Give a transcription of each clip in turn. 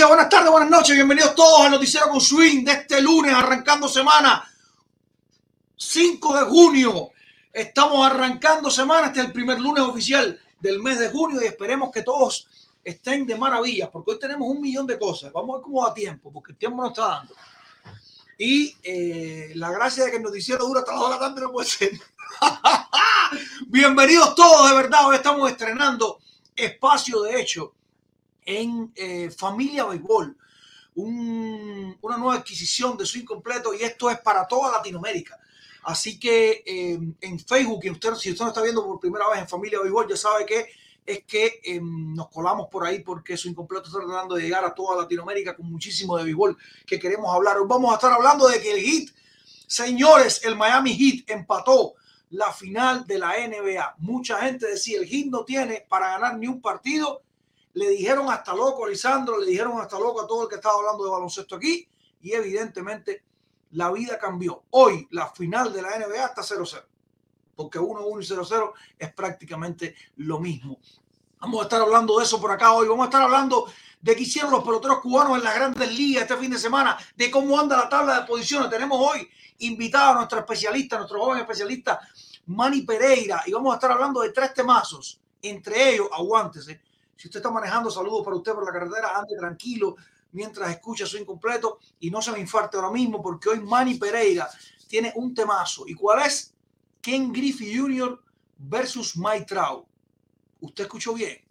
días, buenas tardes, buenas noches, bienvenidos todos al noticiero con Swing de este lunes, arrancando semana 5 de junio. Estamos arrancando semana, este es el primer lunes oficial del mes de junio y esperemos que todos estén de maravilla, porque hoy tenemos un millón de cosas. Vamos a ver cómo da tiempo, porque el tiempo nos está dando. Y eh, la gracia de que el noticiero dura hasta las 2 de la tarde no puede ser. Bienvenidos todos, de verdad. Hoy estamos estrenando espacio de hecho en eh, Familia Béisbol, un- una nueva adquisición de swing completo y esto es para toda Latinoamérica. Así que eh, en Facebook, y usted, si usted nos está viendo por primera vez en Familia Béisbol, ya sabe que es que eh, nos colamos por ahí porque Swing Completo está tratando de llegar a toda Latinoamérica con muchísimo de béisbol que queremos hablar. Vamos a estar hablando de que el Heat, señores, el Miami Heat empató la final de la NBA. Mucha gente decía, el Heat no tiene para ganar ni un partido le dijeron hasta loco a Lisandro, le dijeron hasta loco a todo el que estaba hablando de baloncesto aquí y evidentemente la vida cambió. Hoy la final de la NBA está 0-0, porque 1-1 y 0-0 es prácticamente lo mismo. Vamos a estar hablando de eso por acá hoy, vamos a estar hablando de qué hicieron los peloteros cubanos en las grandes ligas este fin de semana, de cómo anda la tabla de posiciones. Tenemos hoy invitado a nuestro especialista, nuestro joven especialista Manny Pereira, y vamos a estar hablando de tres temazos, entre ellos, aguántese, si usted está manejando, saludos para usted por la carretera, ande tranquilo mientras escucha su incompleto y no se me infarte ahora mismo porque hoy Manny Pereira tiene un temazo. ¿Y cuál es? Ken Griffey Jr. versus Mike Trout. Usted escuchó bien.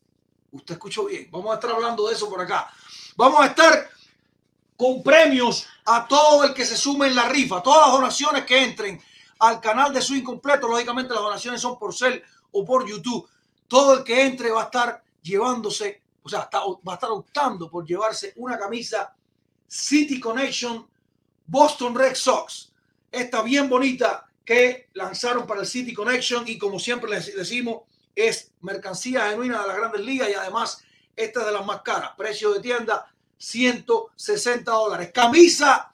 Usted escuchó bien. Vamos a estar hablando de eso por acá. Vamos a estar con premios a todo el que se sume en la rifa. Todas las donaciones que entren al canal de su incompleto, lógicamente las donaciones son por cel o por YouTube. Todo el que entre va a estar llevándose, o sea, va a estar optando por llevarse una camisa City Connection Boston Red Sox. Esta bien bonita que lanzaron para el City Connection y como siempre les decimos, es mercancía genuina de las grandes ligas y además esta es de las más caras. Precio de tienda 160 dólares. Camisa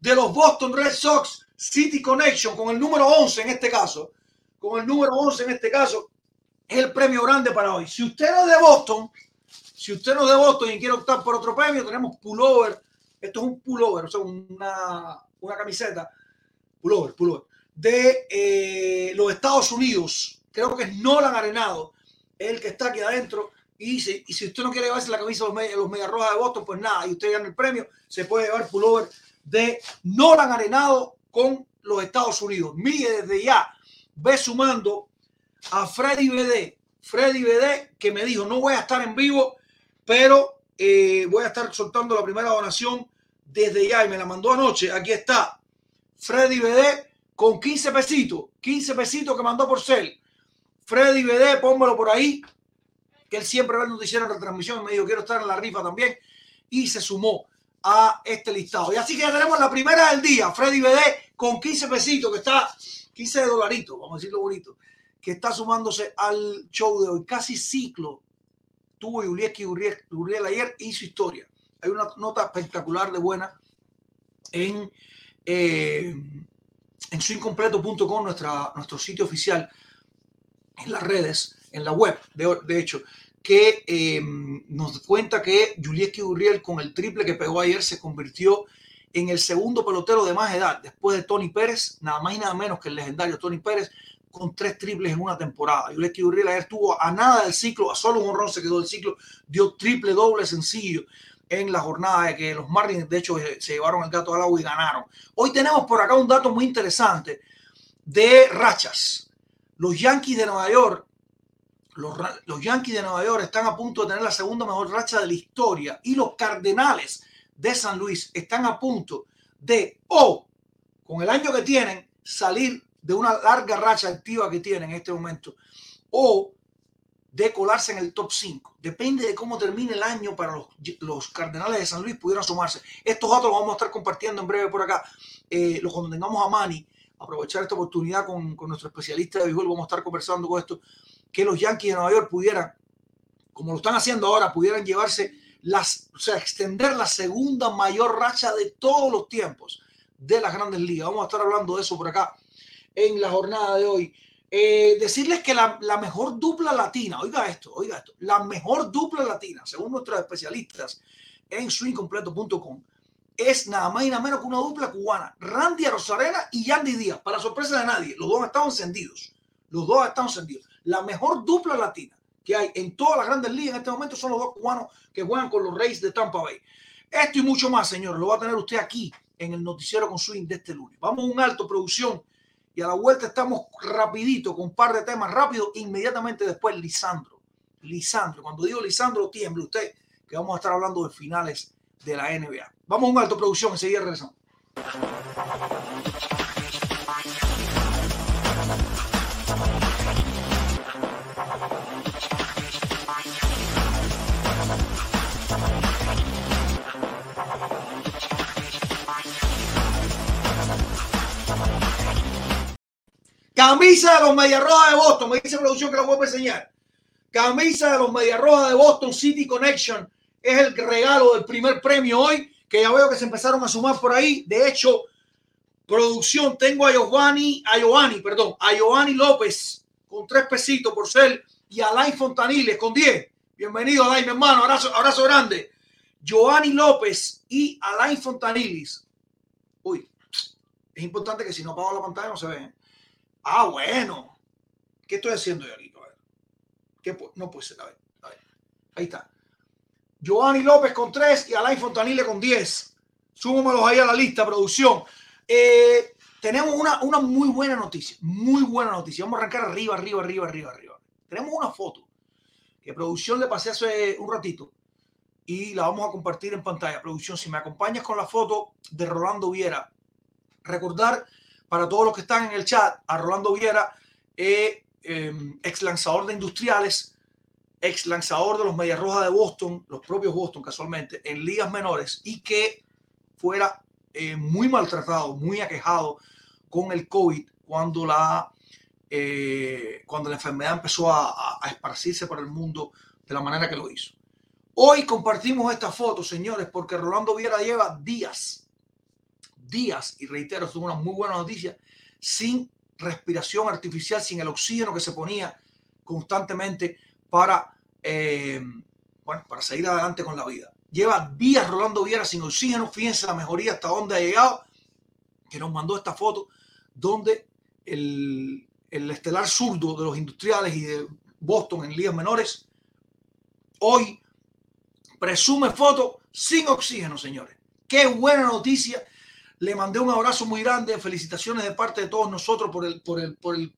de los Boston Red Sox City Connection con el número 11 en este caso. Con el número 11 en este caso es el premio grande para hoy. Si usted no es de Boston, si usted no es de Boston y quiere optar por otro premio, tenemos pullover. Esto es un pullover, o sea, una, una camiseta, pullover, pullover, de eh, los Estados Unidos. Creo que es Nolan Arenado, el que está aquí adentro. Y si, y si usted no quiere llevarse la camisa de los, los Rojas de Boston, pues nada, y usted gana el premio, se puede llevar pullover de Nolan Arenado con los Estados Unidos. Mire desde ya, ve sumando a Freddy BD. Freddy BD que me dijo, no voy a estar en vivo, pero eh, voy a estar soltando la primera donación desde ya y me la mandó anoche. Aquí está Freddy BD con 15 pesitos, 15 pesitos que mandó por cel. Freddy BD, pónmelo por ahí, que él siempre ve el noticiero en retransmisión. Me dijo, quiero estar en la rifa también. Y se sumó a este listado. Y así que ya tenemos la primera del día. Freddy BD con 15 pesitos, que está 15 dolaritos, vamos a decirlo bonito, que está sumándose al show de hoy. Casi ciclo tuvo Julieski Uriel ayer y su historia. Hay una nota espectacular de buena en, eh, en suincompleto.com, nuestro sitio oficial, en las redes, en la web, de, de hecho, que eh, nos cuenta que Julieski Uriel con el triple que pegó ayer se convirtió en el segundo pelotero de más edad, después de Tony Pérez, nada más y nada menos que el legendario Tony Pérez, con tres triples en una temporada. Yuleki Uriel ayer estuvo a nada del ciclo, a solo un honrón se quedó del ciclo, dio triple doble sencillo en la jornada de que los Marlins, de hecho, se llevaron el gato al agua y ganaron. Hoy tenemos por acá un dato muy interesante de rachas. Los Yankees de Nueva York, los, los Yankees de Nueva York están a punto de tener la segunda mejor racha de la historia y los Cardenales de San Luis están a punto de, o con el año que tienen, salir de una larga racha activa que tienen en este momento o de colarse en el top 5. Depende de cómo termine el año para los, los Cardenales de San Luis pudieran sumarse. Estos datos los vamos a estar compartiendo en breve por acá. Eh, cuando tengamos a Manny, aprovechar esta oportunidad con, con nuestro especialista de béisbol, vamos a estar conversando con esto, que los Yankees de Nueva York pudieran, como lo están haciendo ahora, pudieran llevarse las, o sea, extender la segunda mayor racha de todos los tiempos de las grandes ligas. Vamos a estar hablando de eso por acá en la jornada de hoy. Eh, decirles que la, mejor dupla latina, oiga esto, oiga esto, la mejor dupla latina, según nuestros especialistas en swingcompleto.com, es nada más y nada menos que una dupla cubana, Randy Rosarena y Yandy Díaz, para sorpresa de nadie, los dos están encendidos, los dos están encendidos. La mejor dupla latina que hay en todas las grandes ligas en este momento son los dos cubanos que juegan con los Reyes de Tampa Bay. Esto y mucho más, señores, lo va a tener usted aquí en el noticiero con swing de este lunes. Vamos a un alto producción y a la vuelta estamos rapidito con un par de temas rápidos. Inmediatamente después Lisandro. Lisandro. Cuando digo Lisandro, tiemble usted que vamos a estar hablando de finales de la NBA. Vamos a un alto producción. Enseguida regresamos. Camisa de los Media Rojas de Boston. Me dice producción que la voy a enseñar. Camisa de los Media Rojas de Boston City Connection. Es el regalo del primer premio hoy. Que ya veo que se empezaron a sumar por ahí. De hecho, producción, tengo a Giovanni, a Giovanni, perdón, a Giovanni López con tres pesitos por ser y a Alain Fontaniles con diez. Bienvenido, Alain, mi hermano. Abrazo, grande. Giovanni López y Alain Fontanilis. Uy, es importante que si no apago la pantalla no se ve. Ah, bueno. ¿Qué estoy haciendo yo aquí? A ver. ¿Qué no puede ser. A ver, a ver. Ahí está. Giovanni López con 3 y Alain Fontanile con 10. Súmamelos ahí a la lista, producción. Eh, tenemos una, una muy buena noticia. Muy buena noticia. Vamos a arrancar arriba, arriba, arriba, arriba, arriba. Tenemos una foto que producción le pasé hace un ratito y la vamos a compartir en pantalla. Producción, si me acompañas con la foto de Rolando Viera, recordar para todos los que están en el chat, a Rolando Viera, eh, em, ex lanzador de industriales, ex lanzador de los Medias Rojas de Boston, los propios Boston casualmente, en ligas menores y que fuera eh, muy maltratado, muy aquejado con el COVID cuando la, eh, cuando la enfermedad empezó a, a esparcirse por el mundo de la manera que lo hizo. Hoy compartimos esta foto, señores, porque Rolando Viera lleva días días, y reitero, es una muy buena noticia, sin respiración artificial, sin el oxígeno que se ponía constantemente para, eh, bueno, para seguir adelante con la vida. Lleva días Rolando Viera sin oxígeno, fíjense la mejoría hasta dónde ha llegado, que nos mandó esta foto, donde el, el estelar zurdo de los industriales y de Boston en ligas menores, hoy presume foto sin oxígeno, señores. Qué buena noticia le mandé un abrazo muy grande, felicitaciones de parte de todos nosotros por el, por el, por el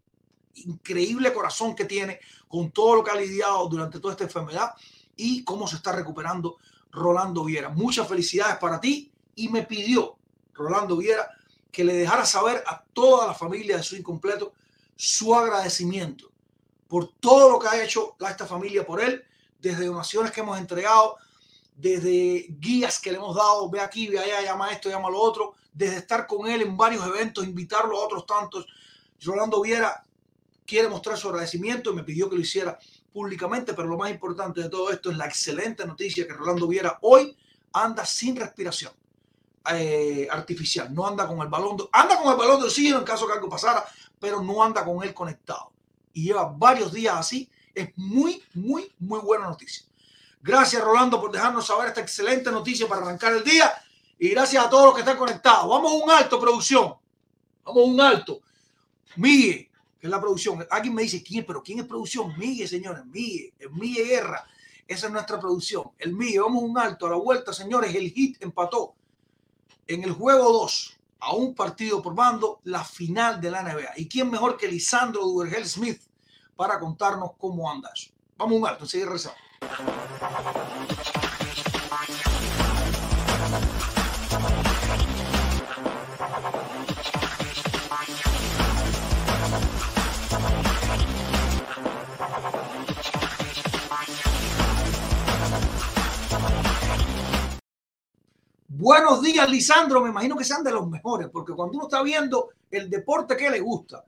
increíble corazón que tiene con todo lo que ha lidiado durante toda esta enfermedad y cómo se está recuperando Rolando Viera. Muchas felicidades para ti y me pidió Rolando Viera que le dejara saber a toda la familia de su incompleto su agradecimiento por todo lo que ha hecho esta familia por él, desde donaciones que hemos entregado, desde guías que le hemos dado, ve aquí, ve allá, llama esto, llama lo otro, desde estar con él en varios eventos, invitarlo a otros tantos. Rolando Viera quiere mostrar su agradecimiento y me pidió que lo hiciera públicamente, pero lo más importante de todo esto es la excelente noticia que Rolando Viera hoy anda sin respiración eh, artificial, no anda con el balón, anda con el balón de oxígeno en caso que algo pasara, pero no anda con él conectado. Y lleva varios días así. Es muy, muy, muy buena noticia. Gracias, Rolando, por dejarnos saber esta excelente noticia para arrancar el día. Y gracias a todos los que están conectados. Vamos a un alto, producción. Vamos a un alto. Miguel, que es la producción. Alguien me dice, ¿quién? ¿Pero quién es producción? Miguel, señores. Miguel. Es Miguel Guerra. Esa es nuestra producción. El Miguel. Vamos a un alto. A la vuelta, señores. El hit empató en el juego 2 a un partido por bando la final de la NBA. ¿Y quién mejor que Lisandro Duvergel Smith para contarnos cómo anda eso? Vamos a un alto, enseguida rezando. Buenos días, Lisandro. Me imagino que sean de los mejores, porque cuando uno está viendo el deporte que le gusta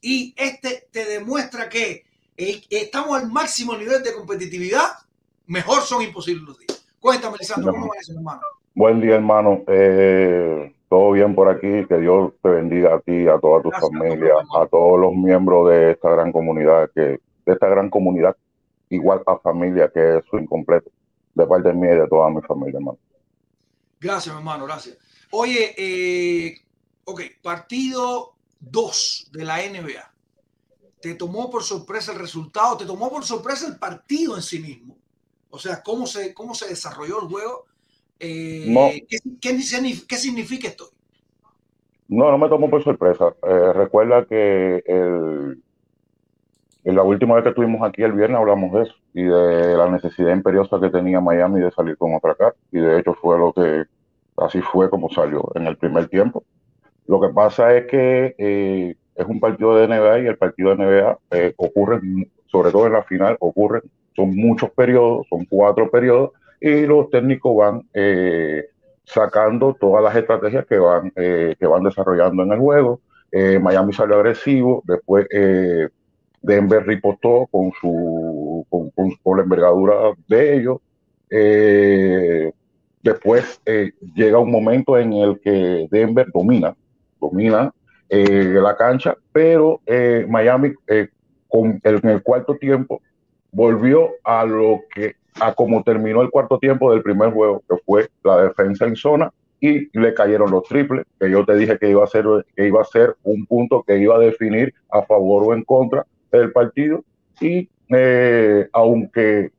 y este te demuestra que estamos al máximo nivel de competitividad, mejor son imposibles los días. Cuéntame, Lisandro, ¿cómo va eso, hermano? Buen día, hermano. Eh, todo bien por aquí. Que Dios te bendiga a ti, a toda tu familia, a todos los miembros de esta gran comunidad, que de esta gran comunidad, igual a familia que es su incompleto, de parte mía y de toda mi familia, hermano. Gracias, hermano, gracias. Oye, eh, ok, partido 2 de la NBA. ¿Te tomó por sorpresa el resultado? ¿Te tomó por sorpresa el partido en sí mismo? O sea, ¿cómo se, cómo se desarrolló el juego? Eh, ¿qué, qué, significa esto? No, no me tomó por sorpresa. Eh, recuerda que el, en la última vez que estuvimos aquí el viernes hablamos de eso y de la necesidad imperiosa que tenía Miami de salir con otra cara. Y de hecho fue lo que así fue como salió en el primer tiempo. Lo que pasa es que eh, es un partido de NBA y el partido de NBA eh, ocurre, sobre todo en la final, ocurre, son muchos periodos, son cuatro periodos, y los técnicos van eh, sacando todas las estrategias que van, que van desarrollando en el juego. Miami salió agresivo, después Denver ripostó con su con, la envergadura de ellos. Eh, después eh, llega un momento en el que Denver domina, domina eh, la cancha, pero Miami con en el cuarto tiempo volvió a lo que a como terminó el cuarto tiempo del primer juego, que fue la defensa en zona y le cayeron los triples, que yo te dije que iba a ser que iba a ser un punto que iba a definir a favor o en contra del partido y eh, aunque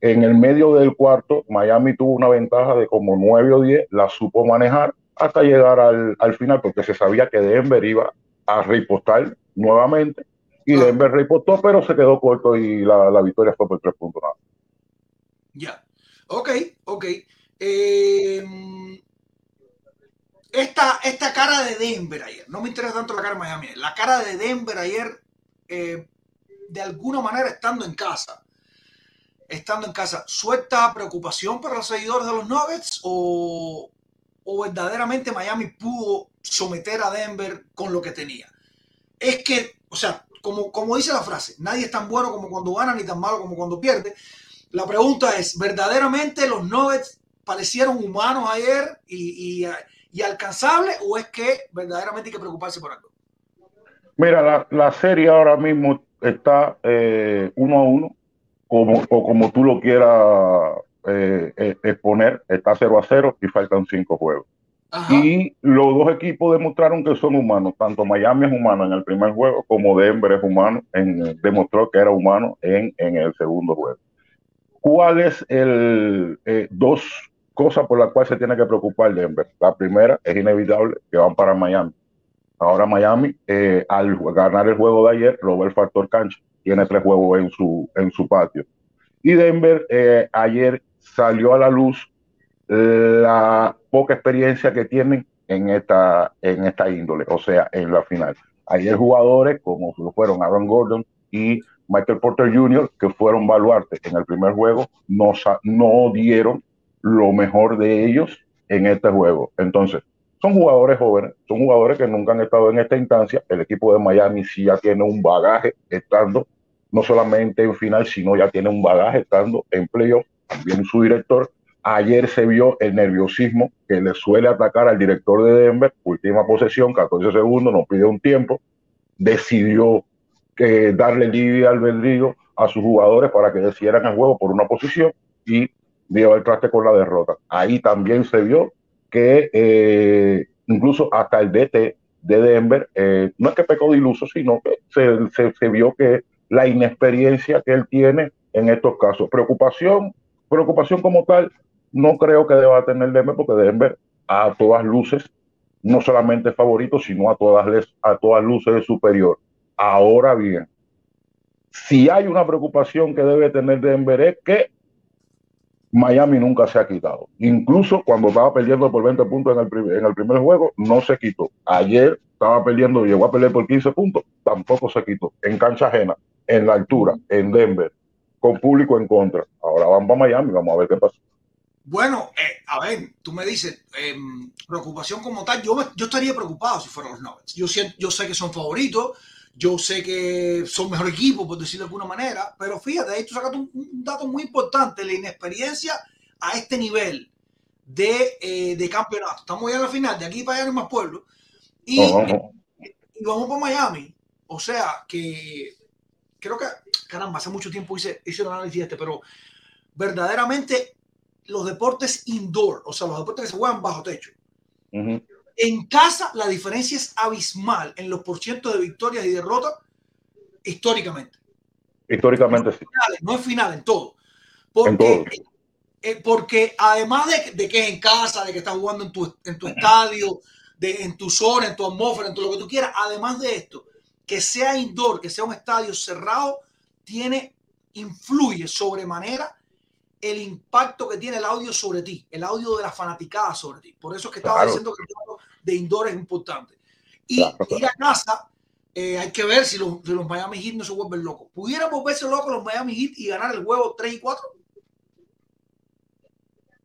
en el medio del cuarto Miami tuvo una ventaja de como 9 o 10, la supo manejar hasta llegar al, al final porque se sabía que Denver iba a repostar nuevamente y ah. Denver repostó pero se quedó corto y la, la victoria fue por tres puntos nada. Ya, ok, ok. Eh, esta, esta cara de Denver ayer, no me interesa tanto la cara de Miami, la cara de Denver ayer eh, de alguna manera estando en casa, estando en casa, ¿suelta preocupación para los seguidores de los Nuggets o, o verdaderamente Miami pudo someter a Denver con lo que tenía? Es que, o sea, como, como dice la frase, nadie es tan bueno como cuando gana ni tan malo como cuando pierde. La pregunta es, ¿verdaderamente los Nuggets parecieron humanos ayer y, y, y alcanzables o es que verdaderamente hay que preocuparse por algo? Mira, la, serie ahora mismo está eh, uno a uno, como, o como tú lo quieras exponer, está 0 a 0 y faltan cinco juegos. Y los dos equipos demostraron que son humanos, tanto Miami es humano en el primer juego como Denver es humano, en, demostró que era humano en, en el segundo juego. ¿Cuál es el dos cosas por las cuales se tiene que preocupar Denver? La primera es inevitable que van para Miami Ahora Miami, eh, al ganar el juego de ayer, lo ve el factor cancha. Tiene tres juegos en su, en su patio. Y Denver eh, ayer salió a la luz la poca experiencia que tienen en esta, en esta índole, o sea, en la final. Ayer jugadores como fueron Aaron Gordon y Michael Porter Jr., que fueron baluartes en el primer juego, no, no dieron lo mejor de ellos en este juego. Entonces, son jugadores jóvenes, son jugadores que nunca han estado en esta instancia. El equipo de Miami sí ya tiene un bagaje estando no solamente en final, sino ya tiene un bagaje estando en playoff. También su director. Ayer se vio el nerviosismo que le suele atacar al director de Denver. Última posesión, 14 segundos, nos pide un tiempo. Decidió que darle libre albedrío a sus jugadores para que decidieran el juego por una posición y dio el traste con la derrota. Ahí también se vio que eh, incluso hasta el DT de Denver, eh, no es que pecó de iluso, sino que se, se, vio que la inexperiencia que él tiene en estos casos. Preocupación, preocupación como tal, no creo que deba tener Denver, porque Denver a todas luces, no solamente favorito, sino a todas, a todas luces es superior. Ahora bien, si hay una preocupación que debe tener Denver es que Miami nunca se ha quitado. Incluso cuando estaba perdiendo por 20 puntos en el, primer, en el primer juego, no se quitó. Ayer estaba perdiendo, llegó a pelear por 15 puntos, tampoco se quitó. En cancha ajena, en la altura, en Denver, con público en contra. Ahora vamos a Miami, vamos a ver qué pasa. Bueno, eh, a ver, tú me dices, em, preocupación como tal, yo, yo estaría preocupado si fueran los Nuggets. Yo, yo sé que son favoritos, yo sé que son mejor equipo, por decirlo de alguna manera, pero fíjate, ahí tú sacas un, dato muy importante, la inexperiencia a este nivel de, eh, de campeonato. Estamos ya en la final, de aquí para allá en más pueblo, y, y vamos para Miami. O sea que creo que, caramba, hace mucho tiempo hice, hice un análisis este, pero verdaderamente los deportes indoor, o sea, los deportes que se juegan bajo techo, en casa la diferencia es abismal en los porcientos de victorias y derrotas históricamente. Históricamente sí. no es final en todo. Porque, eh, porque además de, que es en casa, de que estás jugando en tu, en tu estadio, de, en tu zona, en tu atmósfera, en todo lo que tú quieras, además de esto, que sea indoor, que sea un estadio cerrado, tiene, influye sobremanera el impacto que tiene el audio sobre ti, el audio de la fanaticada sobre ti. Por eso es que estaba diciendo que el de indoor es importante. Y ir a casa, eh, hay que ver si los, los, Miami Heat no se vuelven locos. ¿Pudieran volverse locos los Miami Heat y ganar el juego 3 y 4?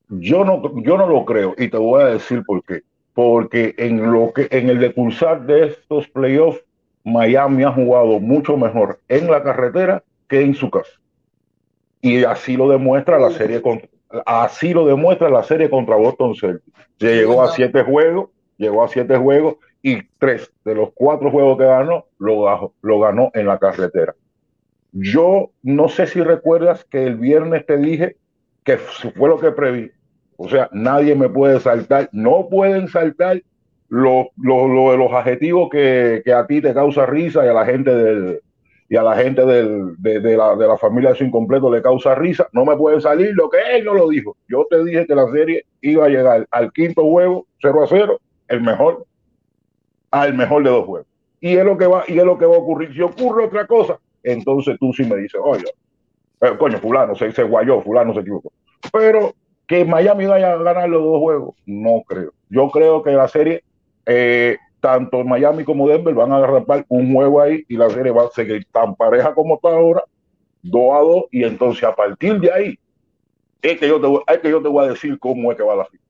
Yo no, yo no lo creo y te voy a decir por qué. Porque en, lo que, en el decurso de estos playoffs, Miami ha jugado mucho mejor en la carretera que en su casa. Y así lo demuestra la serie contra, así lo demuestra la serie contra Boston Celtics. Llegó a siete juegos llegó a siete juegos y tres de los cuatro juegos que ganó lo, lo ganó en la carretera. Yo no sé si recuerdas que el viernes te dije que fue lo que preví. O sea, nadie me puede saltar, no pueden saltar lo, lo, de los adjetivos que, que, a ti te causa risa y a la gente del, y a la gente del, de, de, la, de la familia de su incompleto le causa risa, no me puede salir lo que él no lo dijo. Yo te dije que la serie iba a llegar al quinto juego 0 a 0 el mejor al mejor de dos juegos. Y es lo que va, y es lo que va a ocurrir. Si ocurre otra cosa, entonces tú sí me dices, oye, eh, coño, fulano se, se guayó, fulano se equivocó. Pero que Miami vaya a ganar los dos juegos, no creo. Yo creo que la serie, eh, tanto Miami como Denver van a agarrar un juego ahí y la serie va a seguir tan pareja como está ahora, 2 a 2, y entonces a partir de ahí es que yo te, es que yo te voy a decir cómo es que va la final.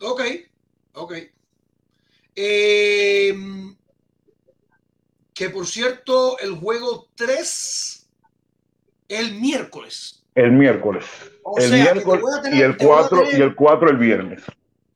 Ok, ok. Eh, que por cierto, el juego 3 el miércoles. El miércoles. el miércoles y el 4 y el 4 el viernes.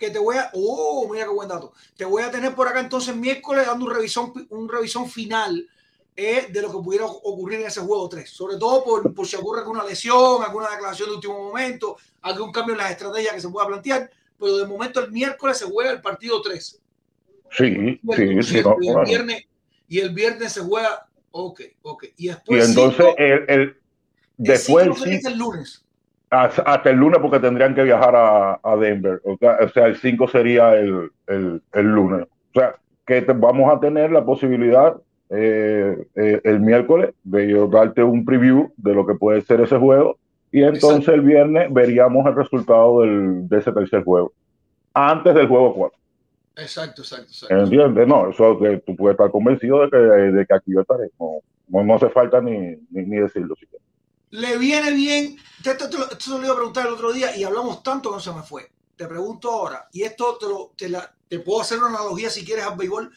Que te voy a, oh, mira qué buen dato. Te voy a tener por acá entonces miércoles dando un revisión, un revisión final eh, de lo que pudiera ocurrir en ese juego 3. Sobre todo por, por si ocurre alguna lesión, alguna declaración de último momento, algún cambio en las estrategias que se pueda plantear. Pero de momento el miércoles se juega el partido 3. Sí, sí, sí. y, el viernes, y el viernes se juega. Ok, ok. Y, después y entonces el, el, después el, el lunes. Hasta el lunes porque tendrían que viajar a, a Denver. O sea, o sea, el 5 sería el, el, el, lunes. O sea, que te, vamos a tener la posibilidad eh, eh, el miércoles de yo darte un preview de lo que puede ser ese juego Y entonces el viernes veríamos el resultado del, de ese tercer juego, antes del juego 4. Exacto, exacto, exacto. ¿Entiendes? No, eso que tú puedes estar convencido de que, de que aquí yo estaré. No, no, hace falta ni, ni, ni decirlo. Le viene bien, esto, te lo, esto lo iba a preguntar el otro día y hablamos tanto que no se me fue. Te pregunto ahora, y esto te, lo, te, la, te puedo hacer una analogía si quieres al béisbol,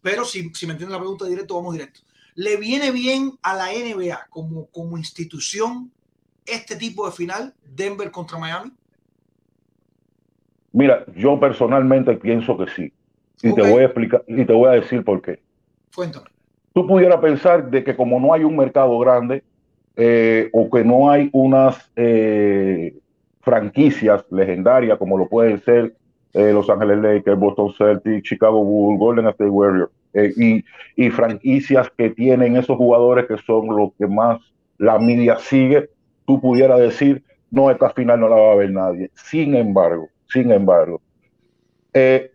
pero si, si me entiendes la pregunta directo, vamos directo. ¿Le viene bien a la NBA como, como institución este tipo de final, Denver contra Miami? Mira, yo personalmente pienso que sí. Y okay. te voy a explicar, y te voy a decir por qué. Cuéntame. Tú pudieras pensar de que como no hay un mercado grande, eh, o que no hay unas eh, franquicias legendarias como lo pueden ser eh, Los Ángeles Lakers, Boston Celtics, Chicago Bulls, Golden State Warriors, y, franquicias que tienen esos jugadores que son los que más la media sigue, tú pudieras decir, no, esta final no la va a ver nadie. Sin embargo, sin embargo,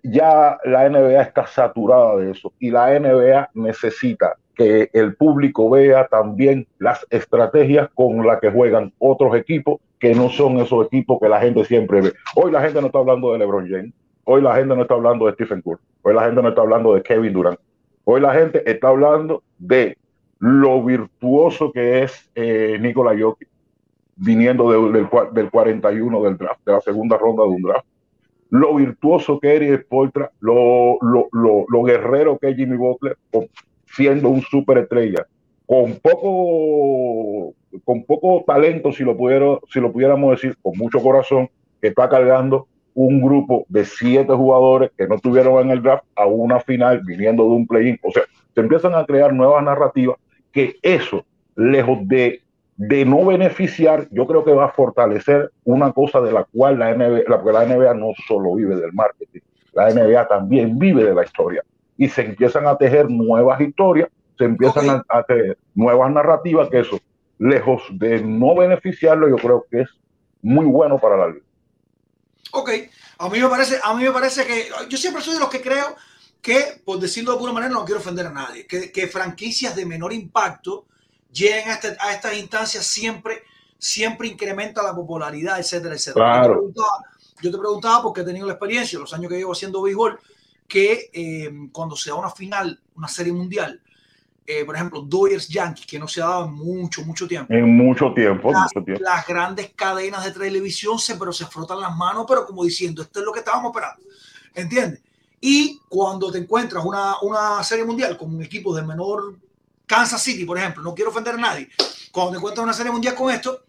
ya la NBA está saturada de eso y la NBA necesita que el público vea también las estrategias con las que juegan otros equipos que no son esos equipos que la gente siempre ve. Hoy la gente no está hablando de LeBron James, hoy la gente no está hablando de Stephen Curry, hoy la gente no está hablando de Kevin Durant, hoy la gente está hablando de lo virtuoso que es eh, Nikola viniendo de, del, del 41 del draft, de la segunda ronda de un draft, lo virtuoso que es Eric Spoltra, lo, lo, lo, lo, guerrero que es Jimmy Butler, siendo un superestrella, con poco, con poco talento, si lo, pudiera, si lo pudiéramos decir, con mucho corazón, que está cargando un grupo de siete jugadores que no estuvieron en el draft a una final viniendo de un play-in. O sea, se empiezan a crear nuevas narrativas que eso, lejos de de no beneficiar, yo creo que va a fortalecer una cosa de la cual la NBA, la, la NBA no solo vive del marketing, la NBA también vive de la historia. Y se empiezan a tejer nuevas historias, se empiezan okay. a, a, tejer nuevas narrativas, que eso, lejos de no beneficiarlo, yo creo que es muy bueno para la liga. Ok, a mí me parece, a mí me parece que yo siempre soy de los que creo que, por decirlo de alguna manera, no quiero ofender a nadie, que, que franquicias de menor impacto lleguen a, este, a, estas instancias siempre, siempre incrementa la popularidad, etcétera, etcétera. Claro. Yo, te preguntaba, yo, te preguntaba, porque he tenido la experiencia, los años que llevo haciendo béisbol, que eh, cuando se da una final, una serie mundial, eh, por ejemplo, Dodgers Yankees, que no se ha dado en mucho, mucho tiempo. En mucho tiempo, las, mucho tiempo. Las grandes cadenas de televisión se, pero se frotan las manos, pero como diciendo, esto es lo que estábamos esperando. ¿Entiendes? Y cuando te encuentras una, una serie mundial con un equipo de menor Kansas City, por ejemplo, no quiero ofender a nadie, cuando te encuentras una serie mundial con esto,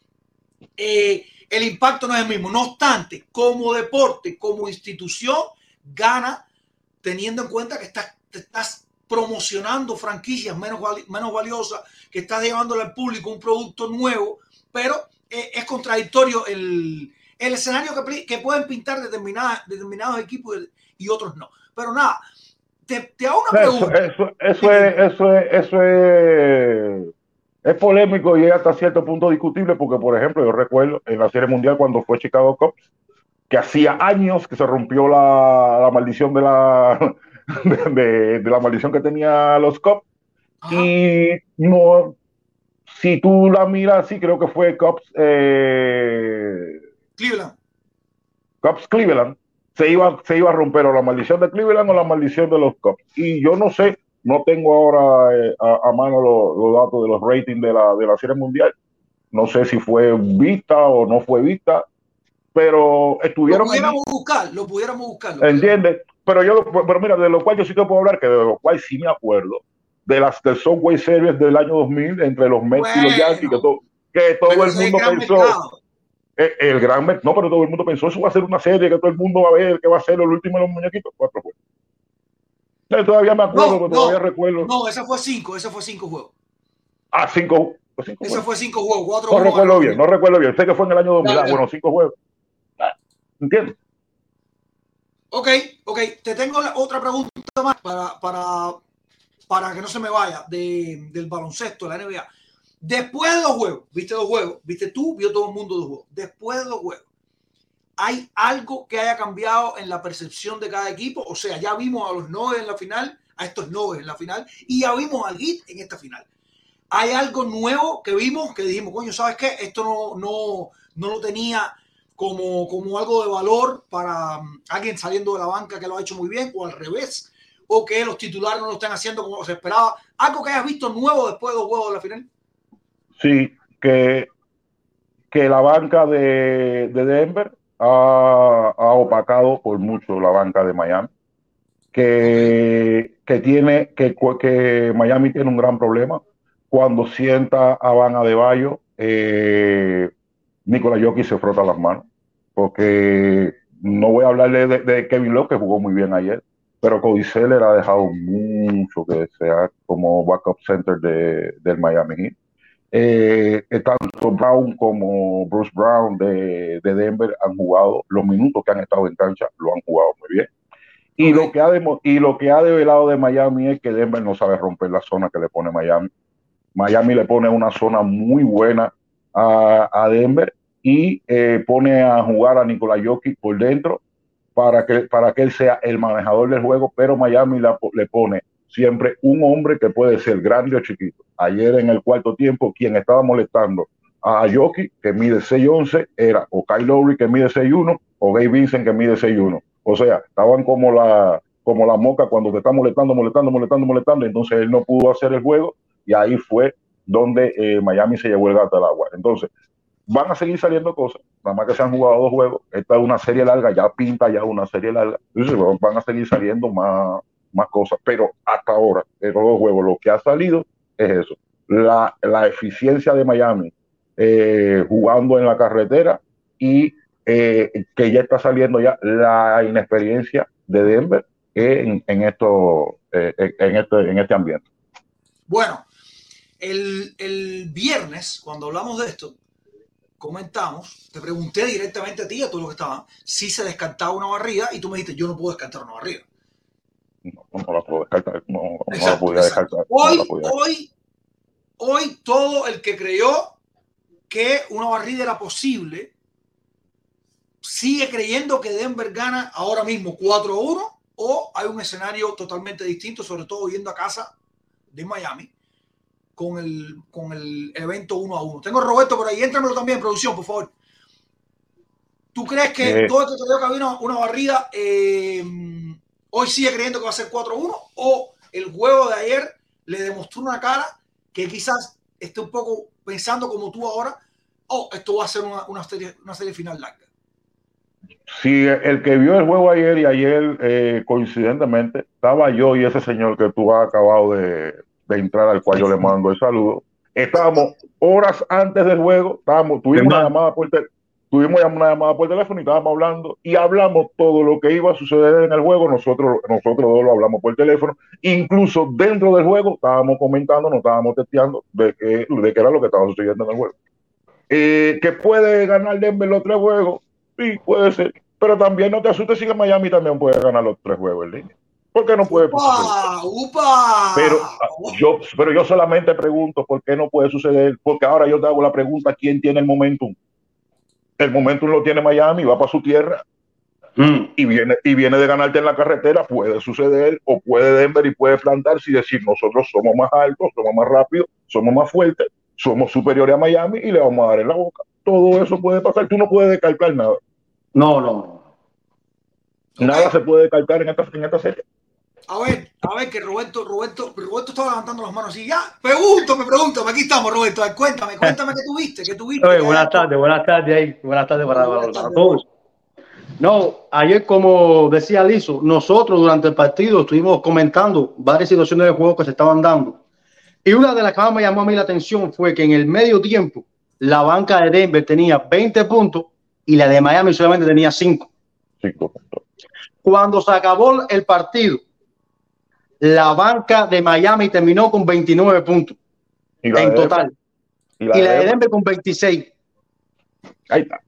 eh, el impacto no es el mismo. No obstante, como deporte, como institución, gana teniendo en cuenta que estás, te estás promocionando franquicias menos, menos valiosas, que estás llevándole al público un producto nuevo, pero eh, es contradictorio el, el escenario que, que, pueden pintar determinadas, determinados equipos y otros no. Pero nada, te, te hago una pregunta. Eso, eso, es, eso, es, eso es, es polémico y hasta cierto punto discutible porque, por ejemplo, yo recuerdo en la Serie Mundial cuando fue Chicago Cubs, que hacía años que se rompió la, la maldición de la, de, de, de, la maldición que tenía los Cubs. Y no, si tú la miras, sí, creo que fue Cubs. Eh, Cleveland. Cubs Cleveland se iba, se iba a romper o la maldición de Cleveland o la maldición de los Cubs. Y yo no sé, no tengo ahora eh, a, a, mano los, los, datos de los ratings de la, de la Serie Mundial. No sé si fue vista o no fue vista, pero estuvieron. Lo pudiéramos buscar, lo pudiéramos buscar. ¿Entiendes? Pero yo, pero mira, de lo cual yo sí te puedo hablar, que de lo cual sí me acuerdo, de las del Subway Series del año 2000 entre los Mets bueno, y los Yankees, que, to, que todo el mundo pensó. El, el gran no, pero todo el mundo pensó eso va a ser una serie que todo el mundo va a ver, que va a ser el último de los muñequitos, cuatro juegos. Entonces, todavía me acuerdo, no, todavía no, recuerdo. No, esa fue cinco, esa fue cinco juegos. Ah, cinco. cinco esa fue cinco juegos, cuatro No juegos recuerdo bien, no recuerdo bien. Sé que fue en el año 2000, ah, bueno, cinco juegos. ¿Entiendes? Ok, ok. Te tengo otra pregunta más para, para, para que no se me vaya de, del baloncesto, de la NBA. Después de los juegos, viste dos juegos, viste tú, vio todo el mundo dos juegos. Después de los juegos, ¿hay algo que haya cambiado en la percepción de cada equipo? O sea, ya vimos a los Nuggets en la final, a estos Nuggets en la final, y ya vimos al Heat en esta final. hay algo nuevo que vimos que dijimos, coño, ¿sabes qué? Esto no, no, no lo tenía como, como algo de valor para um, alguien saliendo de la banca que lo ha hecho muy bien, o al revés, o que los titulares no lo están haciendo como se esperaba. Algo que hayas visto nuevo después de los juegos de la final. Sí, que, que la banca de, de Denver ha, ha, opacado por mucho la banca de Miami. Que, que tiene que, que Miami tiene un gran problema cuando sienta a Van Adebayo, eh, Nicolás Jokic se frota las manos, porque no voy a hablarle de, de, Kevin Love, que jugó muy bien ayer, pero Cody Seller ha dejado mucho que desear como backup center de, del Miami Heat. Eh, tanto Brown como Bruce Brown de, de, Denver han jugado los minutos que han estado en cancha, lo han jugado muy bien. Y, okay. lo que ha de, y lo que ha develado de Miami es que Denver no sabe romper la zona que le pone Miami. Miami le pone una zona muy buena a, Denver y eh, pone a jugar a Nikola Jokic por dentro para que, para que él sea el manejador del juego, pero Miami la, le pone siempre un hombre que puede ser grande o chiquito. Ayer en el cuarto tiempo, quien estaba molestando a Jokic, que mide 6'11, era o Kyle Lowry, que mide 6'1, o Gabe Vincent, que mide 6'1. O sea, estaban como la, como la moca cuando te está molestando, molestando, molestando, molestando, entonces él no pudo hacer el juego y ahí fue donde eh, Miami se llevó el gato al agua. Entonces, van a seguir saliendo cosas, nada más que se han jugado dos juegos, esta es una serie larga, ya pinta ya una serie larga, van a seguir saliendo más, más cosas, pero hasta ahora, en los dos juegos, lo que ha salido es eso, la, la eficiencia de Miami eh, jugando en la carretera y eh, que ya está saliendo ya la inexperiencia de Denver en, en, esto, eh, en, este, en este ambiente. Bueno, el, el, viernes, cuando hablamos de esto, comentamos, te pregunté directamente a ti, a todos los que estaban, si se descartaba una barrida y tú me dijiste, yo no puedo descartar una barrida. No, no la puedo descartar, no, exacto, no la podía descartar. Hoy, no podía. hoy, hoy todo el que creyó que una barrida era posible, sigue creyendo que Denver gana ahora mismo 4-1 o hay un escenario totalmente distinto, sobre todo yendo a casa de Miami con el, con el evento uno a uno. Tengo a Roberto por ahí, éntramelo también producción, por favor. ¿Tú crees que eh, todo esto que había una, una barrida eh, hoy sigue creyendo que va a ser 4-1 o el juego de ayer le demostró una cara que quizás esté un poco pensando como tú ahora o esto va a ser una, una, serie, una serie final larga? Si el que vio el juego ayer y ayer eh, coincidentemente estaba yo y ese señor que tú has acabado de, de entrar al cual yo le mando el saludo. Estábamos horas antes del juego, estábamos, tuvimos una llamada por tuvimos una llamada por teléfono y estábamos hablando y hablamos todo lo que iba a suceder en el juego. Nosotros, nosotros dos lo hablamos por teléfono. Incluso dentro del juego estábamos comentando, nos estábamos testeando de que, de que era lo que estaba sucediendo en el juego. Eh, que puede ganar Denver los tres juegos, sí, puede ser. Pero también no te asustes si que Miami también puede ganar los tres juegos en línea. ¿Por qué no puede upa, upa. Pero yo, pero yo solamente pregunto por qué no puede suceder, porque ahora yo te hago la pregunta, ¿quién tiene el momentum? El momentum lo tiene Miami, va para su tierra mm. y, viene, y viene de ganarte en la carretera, puede suceder, o puede Denver y puede plantarse y decir, nosotros somos más altos, somos más rápidos, somos más fuertes, somos superiores a Miami y le vamos a dar en la boca. Todo eso puede pasar, tú no puedes descartar nada. No, no. Nada se puede descartar en esta, en esta serie. A ver, a ver, que Roberto, Roberto, Roberto estaba levantando las manos y ya, pregúntame, pregúntame, aquí estamos, Roberto, ver, cuéntame, cuéntame qué tuviste, qué tuviste. Oye, buenas tardes, buenas tardes ahí, buenas tardes para, buenas tardes. para todos. No, ayer como decía Lizo, nosotros durante el partido estuvimos comentando varias situaciones de juego que se estaban dando. Y una de las que más me llamó a mí la atención fue que en el medio tiempo la banca de Denver tenía 20 puntos y la de Miami solamente tenía 5. 5 Cuando se acabó el partido, la banca de Miami terminó con 29 puntos en total. ¿Y la, y la de, Denver? con 26. Ahí está.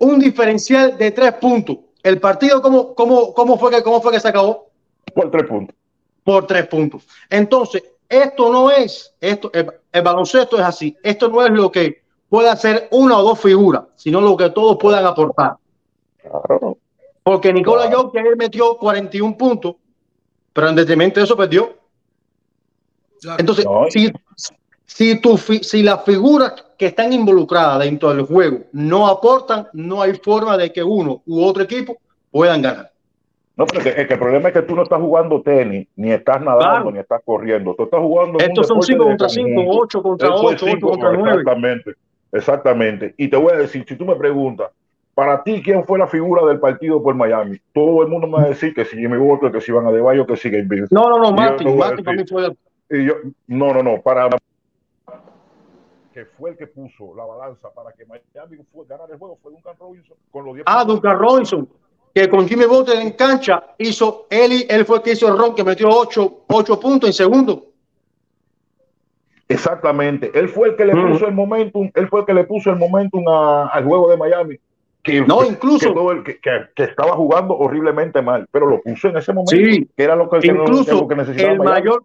Un diferencial de 3 puntos. ¿El partido cómo, cómo, cómo, fue que, cómo fue que se acabó? Por 3 puntos. Por 3 puntos. Entonces, esto no es, esto, el, el, baloncesto es así. Esto no es lo que puede hacer una o dos figuras, sino lo que todos puedan aportar. Claro. Porque Nicola claro. Jokic ayer metió 41 puntos pero en detrimento de eso perdió. Claro. Entonces, no. si, Si, tu, si las figuras que están involucradas dentro del juego no aportan, no hay forma de que uno u otro equipo puedan ganar. No, pero que, el problema es que tú no estás jugando tenis, ni estás nadando, claro. ni estás corriendo. Tú estás jugando. Estos son 5 contra 5, 8 contra 8, 8 contra 9. Exactamente, exactamente. Y te voy a decir, si tú me preguntas, para ti, ¿quién fue la figura del partido por Miami? Todo el mundo me va a decir que si Jimmy Butler, que si Van Adebayo, que si Game No, no, no, Martin, Martin para mí fue. Y yo, no, no, no, para que fue el que puso la balanza para que Miami fue, ganara el juego fue Duncan Robinson con los 10 Ah, Duncan Robinson que con Jimmy Butler en cancha hizo él, él fue el que hizo el ron que metió 8 ocho, puntos en segundo. Exactamente, él fue el que le mm. puso el momentum, él fue el que le puso el momentum a, al juego de Miami. Que, no, incluso que, que, que, estaba jugando horriblemente mal, pero lo puso en ese momento, sí, que era lo que, incluso lo que necesitaba. El mayor,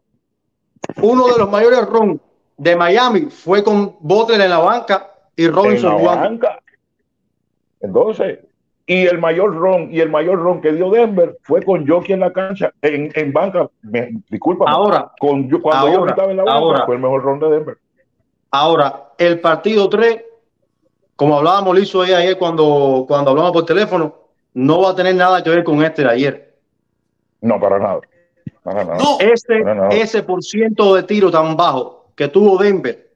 uno de los mayores ron de Miami fue con Butler en la banca y Robinson en la banca. Entonces, y el mayor ron y el mayor ron que dio Denver fue con Jockey en la cancha, en, en banca. disculpa. Ahora, con, cuando ahora, yo estaba en la banca, ahora, fue el mejor ron de Denver. Ahora, el partido 3, como hablábamos, Lizo ayer cuando, cuando hablamos por teléfono, no va a tener nada que ver con este de ayer. No, para nada. Para nada. No, ese, para nada. ese por ciento de tiro tan bajo que tuvo Denver,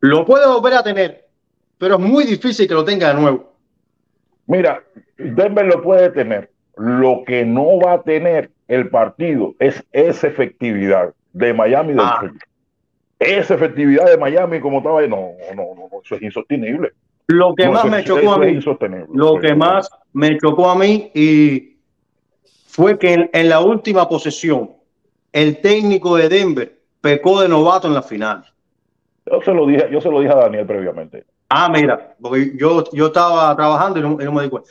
lo puede volver a tener, pero es muy difícil que lo tenga de nuevo. Mira, Denver lo puede tener. Lo que no va a tener el partido es esa efectividad de Miami del Ah. Sur. Esa efectividad de Miami como estaba ahí, no, no, no, no, eso es insostenible. Lo que No, más me chocó a mí, lo que más me chocó a mí y fue que en, en la última posesión el técnico de Denver pecó de novato en la final. Yo se lo dije, yo se lo dije a Daniel previamente. Ah, mira, porque yo, yo estaba trabajando y no, y no me di cuenta.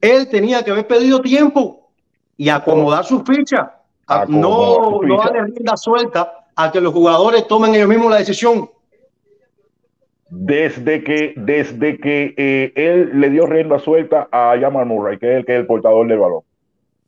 Él tenía que haber pedido tiempo y acomodar su ficha. A- Acomodar no, su no ficha. darle rienda suelta a que los jugadores tomen ellos mismos la decisión. Desde que, desde que eh, él le dio rienda suelta a Jamal Murray, que es el que es el portador del balón.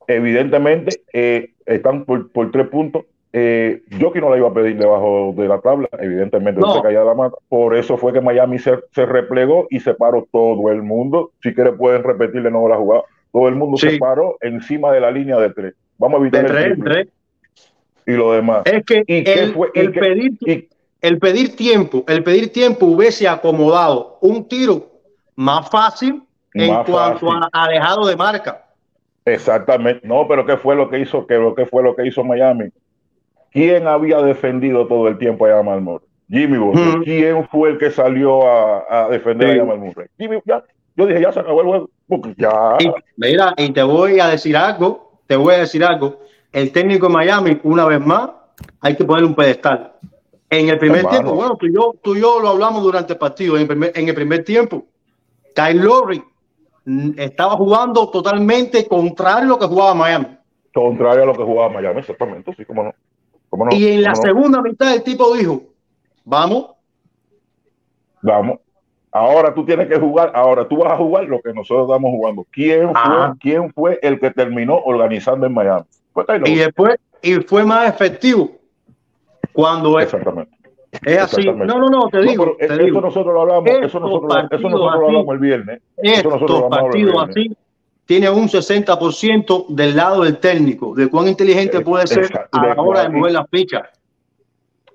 Evidentemente, eh, están por, por tres puntos. Eh, Jockey no la iba a pedir debajo de la tabla, evidentemente no, No. se caía de la mata. Por eso fue que Miami se, se replegó y se paró todo el mundo. Si quieren pueden repetir de nuevo la jugada. Todo el mundo Sí. se paró encima de la línea de tres. Vamos a De evitar el tres, triple tres. Y lo demás. Es que ¿Y qué el, fue? ¿Y el qué- pedir, y- el pedir tiempo, el pedir tiempo hubiese acomodado un tiro más fácil en Más cuanto fácil. a alejado de marca. Exactamente. No, pero ¿qué fue lo que hizo? ¿Qué, lo que fue lo que hizo Miami? ¿Quién había defendido todo el tiempo a Jamal Murray? Jimmy Butler. Ujú. ¿Quién fue el que salió a, a defender Sí. a Jamal Murray? Jimmy, ya. Yo dije, ya se acabó el juego. Ya. Y, mira, y te voy a decir algo, te voy a decir algo. El técnico de Miami, una vez más, hay que ponerle un pedestal. En el primer Hermano. tiempo, bueno, tú y, yo, tú y yo lo hablamos durante el partido. En el primer, en el primer tiempo, Kyle Lowry estaba jugando totalmente contrario a lo que jugaba Miami. Contrario a lo que jugaba Miami, exactamente. Sí, cómo no. ¿Cómo no? y en la segunda mitad, el tipo dijo: Vamos, Vamos. Ahora tú tienes que jugar, ahora tú vas a jugar lo que nosotros estamos jugando. ¿Quién fue, quién fue el que terminó organizando en Miami? Taylor. y después, y fue más efectivo cuando es, Exactamente. es así. No, no, no, te digo, te eso digo. nosotros lo hablamos, eso nosotros, eso nosotros lo hablamos el viernes. Eso nosotros lo estos hablamos el partidos viernes. así tienen un 60% del lado del técnico, de cuán inteligente Eh, puede ser exacto, a la hora de mover las fichas.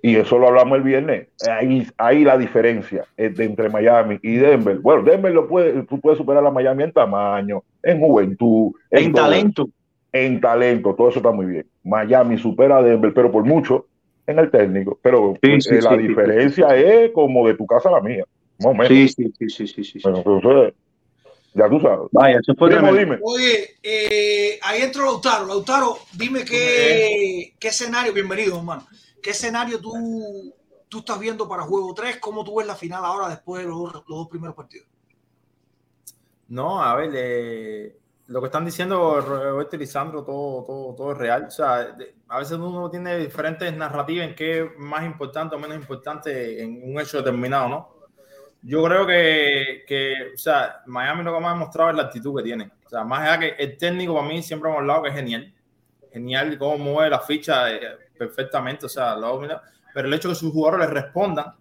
Y eso lo hablamos el viernes. Ahí, ahí la diferencia eh, entre Miami y Denver. Bueno, Denver lo puede, tú puedes superar a Miami en tamaño, en juventud, En talento. En talento, todo eso está muy bien. Miami supera a Denver, pero por mucho en el técnico. Pero Sí, pues, sí, eh, la sí, sí, diferencia es como de tu casa a la mía. Más o menos. Sí, sí, sí, sí, sí, sí. Bueno, entonces, ya tú sabes. Vaya, eso fue tremendo. dime. Oye, eh, ahí entró Lautaro. Lautaro, dime qué, qué escenario, bienvenido, hermano. ¿Qué escenario tú, tú estás viendo para juego 3? ¿Cómo tú ves la final ahora después de los, los dos primeros partidos? No, a ver, eh, lo que están diciendo Roberto y Lisandro, todo, todo, todo es real. O sea, de- a veces uno tiene diferentes narrativas en qué es más importante o menos importante en un hecho determinado, ¿no? Yo creo que, que, o sea, Miami lo que más ha demostrado es la actitud que tiene. O sea, más allá que el técnico para mí siempre hemos hablado que es genial. Genial cómo mueve la ficha eh, perfectamente, o sea, lo, mira. pero el hecho de que sus jugadores les respondan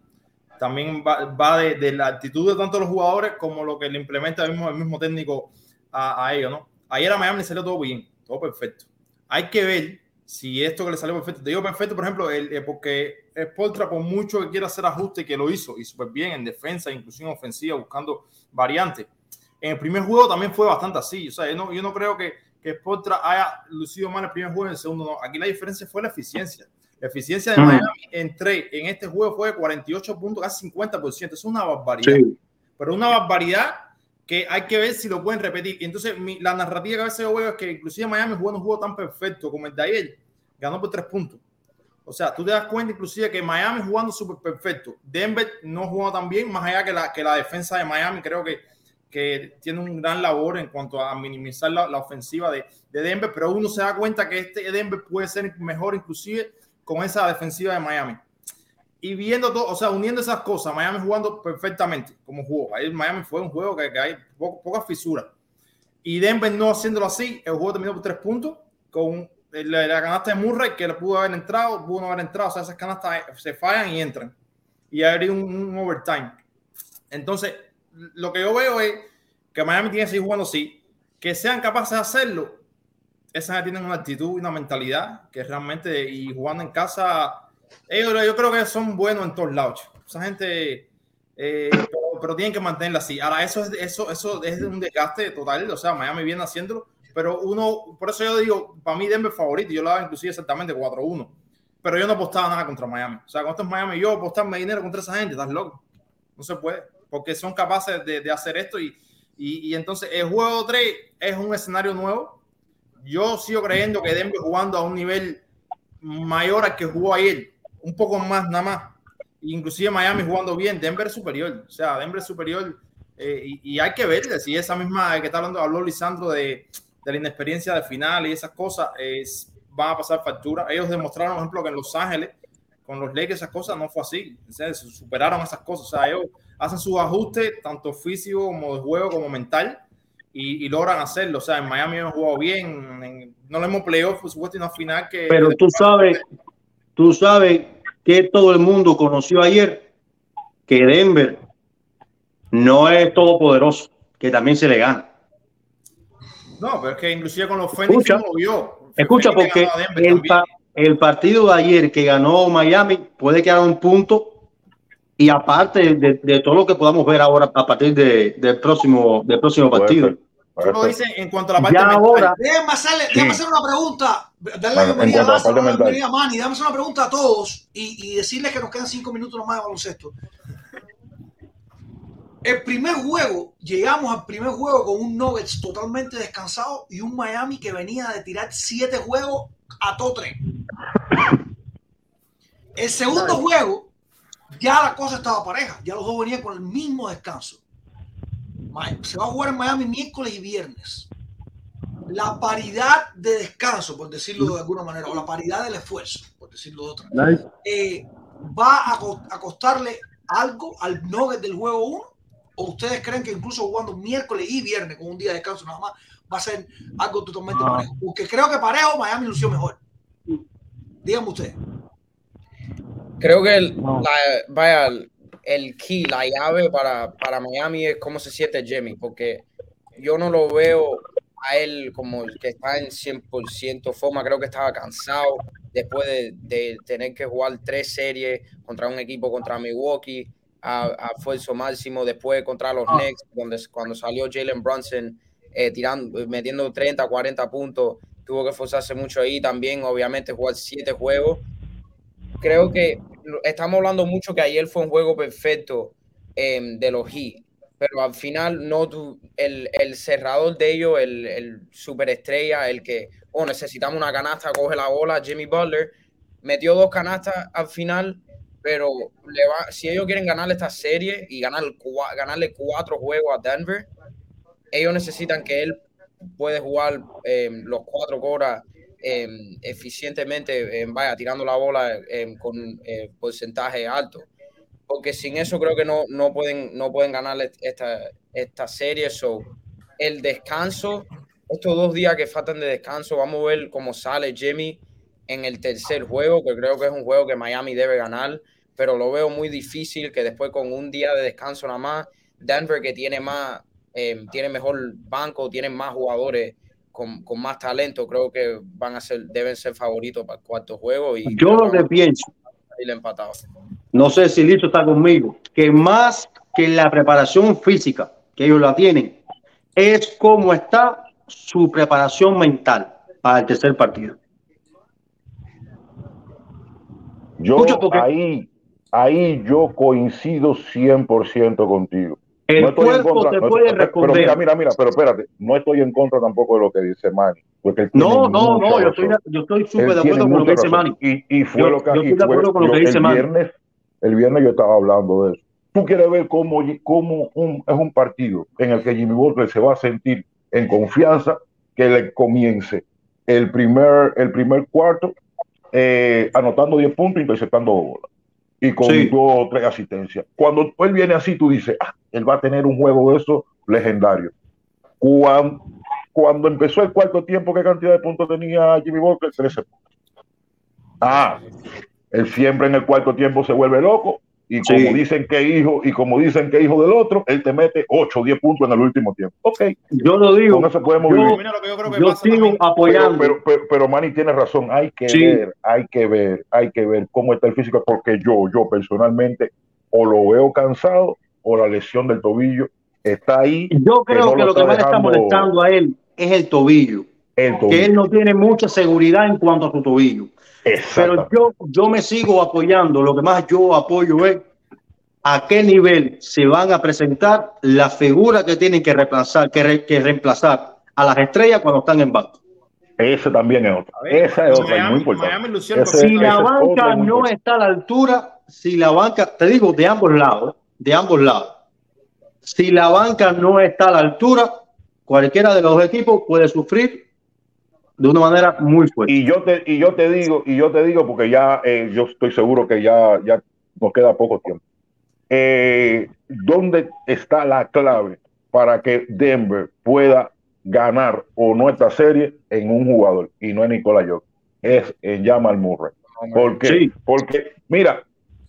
también va, de, la actitud de tanto los jugadores como lo que le implementa el mismo, el mismo técnico a, a ellos, ¿no? Ayer a Miami le salió todo bien, todo perfecto. Hay que ver si esto que le salió perfecto, te digo perfecto, por ejemplo, el, eh, porque Spoltra, por mucho que quiera hacer ajuste, que lo hizo, y súper bien en defensa, incluso en ofensiva, buscando variantes. En el primer juego también fue bastante así. O sea, yo no, yo no creo que, que Spoltra haya lucido mal el primer juego en el segundo. No. Aquí la diferencia fue la eficiencia. La eficiencia de Miami en, en este juego fue de 48 puntos, casi 50%. Es una barbaridad. Pero una barbaridad que hay que ver si lo pueden repetir. Y entonces la narrativa que a veces yo veo es que inclusive Miami jugó un juego tan perfecto como el de ayer, ganó por tres puntos. O sea, tú te das cuenta inclusive que Miami jugando súper perfecto. Denver no jugó tan bien, más allá que la, que la defensa de Miami creo que, que tiene un gran labor en cuanto a minimizar la, la ofensiva de, de, Denver, pero uno se da cuenta que este Denver puede ser mejor inclusive con esa defensiva de Miami y viendo todo, o sea, uniendo esas cosas, Miami jugando perfectamente como jugó. Ahí Miami fue un juego que, que hay pocas fisuras. Y Denver no haciéndolo así, el juego terminó por tres puntos con la, la, canasta de Murray que le pudo haber entrado, pudo no haber entrado. O sea, esas canastas se fallan y entran. Y hay un, un overtime. Entonces, lo que yo veo es que Miami tiene que seguir jugando así. Que sean capaces de hacerlo, esas tienen una actitud y una mentalidad que realmente, y jugando en casa ellos yo creo que son buenos en todos lados. Esa gente, eh, pero, tienen que mantenerla así. Ahora, eso es, eso, eso es un desgaste total. O sea, Miami viene haciéndolo, pero uno, por eso yo digo, para mí Denver favorito, yo lo daba inclusive exactamente 4-1. Pero yo no apostaba nada contra Miami. O sea, con esto es Miami, yo apostarme dinero contra esa gente, estás loco. No se puede, porque son capaces de, de hacer esto y, y, y, entonces el juego 3 es un escenario nuevo. Yo sigo creyendo que Denver jugando a un nivel mayor al que jugó ayer un poco más nada más. Inclusive Miami jugando bien, Denver superior, o sea, Denver superior. Eh, y, y, hay que ver si esa misma que está hablando, habló Lisandro de, de la inexperiencia de final y esas cosas, es, van a pasar factura. Ellos demostraron, por ejemplo, que en Los Ángeles, con los Lakers, esas cosas no fue así. O sea, superaron esas cosas. O sea, ellos hacen sus ajustes, tanto físico como de juego, como mental, y, y, logran hacerlo. O sea, en Miami hemos jugado bien, en, no le hemos playoff, por supuesto, y una final que. Pero tú sabes, tú sabes que todo el mundo conoció ayer que Denver no es todopoderoso, que también se le gana. No, pero es que inclusive con los Phoenix escucha, lo vio. Escucha, porque el, pa el, partido de ayer que ganó Miami puede quedar un punto y aparte de, de todo lo que podamos ver ahora a partir de, del próximo, del próximo partido. Tú lo dices en cuanto a la parte ya ahora, déjame, hacerle, déjame hacer una pregunta. Darle la bienvenida a Lázaro, la bienvenida a Manny. Déjame hacer una pregunta a todos y, y decirles que nos quedan cinco minutos nomás de baloncesto. El primer juego, llegamos al primer juego con un Nuggets totalmente descansado y un Miami que venía de tirar siete juegos a todo tren. El segundo juego, ya la cosa estaba pareja, ya los dos venían con el mismo descanso se va a jugar en Miami miércoles y viernes. La paridad de descanso, por decirlo de alguna manera, o la paridad del esfuerzo, por decirlo de otra, eh, va a, costarle algo al Nugget del juego 1? ¿O ustedes creen que incluso jugando miércoles y viernes con un día de descanso nada más va a ser algo totalmente no. parejo? Porque creo que parejo Miami lució mejor. Díganme usted. Creo que el, no. la, vaya, el key, la llave para, para Miami es cómo se siente Jimmy, porque yo no lo veo a él como el que está en 100% forma, creo que estaba cansado después de, de, tener que jugar tres series contra un equipo contra Milwaukee a, a esfuerzo máximo, después contra los Knicks, donde cuando salió Jalen Brunson eh, tirando, metiendo 30, 40 puntos, tuvo que esforzarse mucho ahí también, obviamente jugar siete juegos. Creo que estamos hablando mucho que ayer fue un juego perfecto eh, de los Heat, pero al final no tu, el, el, cerrador de ellos, el, el superestrella, el que, oh, necesitamos una canasta, coge la bola, Jimmy Butler, metió dos canastas al final, pero le va, si ellos quieren ganar esta serie y ganar, ganarle cuatro juegos a Denver, ellos necesitan que él puede jugar eh, los cuatro horas eh, eficientemente, eh, vaya, tirando la bola eh, con porcentaje alto. Porque sin eso creo que no, no, pueden, no pueden ganar esta, esta serie. So, el descanso, estos dos días que faltan de descanso, vamos a ver cómo sale Jimmy. en el tercer juego, que creo que es un juego que Miami debe ganar, pero lo veo muy difícil que después con un día de descanso nada más, Denver que tiene más, eh, tiene mejor banco, tiene más jugadores con, con, más talento, creo que van a ser, deben ser favoritos para el cuarto juego. Y Yo lo que pienso, empatado. no sé si Listo está conmigo, que más que la preparación física, que ellos la tienen, es cómo está su preparación mental para el tercer partido. Yo ahí, ahí yo coincido 100% contigo. El No estoy en contra, te no- puede responder. Pero mira, mira, mira, pero espérate, no estoy en contra tampoco de lo que dice Manny. Porque No, no, no, yo estoy, yo estoy súper de acuerdo con lo que dice. Manny. Y, y fue Yo- lo que yo y estoy de fue- acuerdo con lo que yo- dice el Manny. viernes, el viernes yo estaba hablando de eso. Tú quieres ver cómo, cómo un- es un partido en el que Jimmy Butler se va a sentir en confianza que le comience el primer, el primer cuarto eh, anotando 10 puntos, interceptando dos bolas y con Sí. dos o tres asistencias. Cuando él viene así, tú dices, ah, él va a tener un juego de esos legendario. Cuando, cuando empezó el cuarto tiempo, ¿qué cantidad de puntos tenía Jimmy Butler? 13 puntos. Ah, él siempre en el cuarto tiempo se vuelve loco y como dicen que hijo y como dicen que hijo del otro, él te mete 8 o 10 puntos en el último tiempo. Ok, Yo lo digo, con eso podemos yo- vivir. Mira lo que yo creo que yo pasa sigo también. Apoyando. pero, pero, pero Manny tiene razón, hay que Sí. ver, hay que ver, hay que ver cómo está el físico, porque yo, yo personalmente, o lo veo cansado, o la lesión del tobillo está ahí, yo creo no que lo lo que más le está dejando- molestando a él es el tobillo. Que él no tiene mucha seguridad en cuanto a su tobillo. Pero yo, yo me sigo apoyando. Lo que más yo apoyo es a qué nivel se van a presentar las figuras que tienen que reemplazar, que, re- que reemplazar a las estrellas cuando están en banco. Ese también es otro. A ver, Esa es otra, Miami- muy importante. Ese- Si la es banca otra no está a la altura, si la banca, te digo de ambos lados, de ambos lados, si la banca no está a la altura, cualquiera de los equipos puede sufrir de una manera muy fuerte. Y yo te, y yo te digo, y yo te digo, porque ya eh, yo estoy seguro que ya, ya nos queda poco tiempo. Eh, ¿Dónde está la clave para que Denver pueda ganar o no esta serie en un jugador? Y no es Nicola Jokic, es en Jamal Murray. ¿Por qué? Sí. Porque, mira,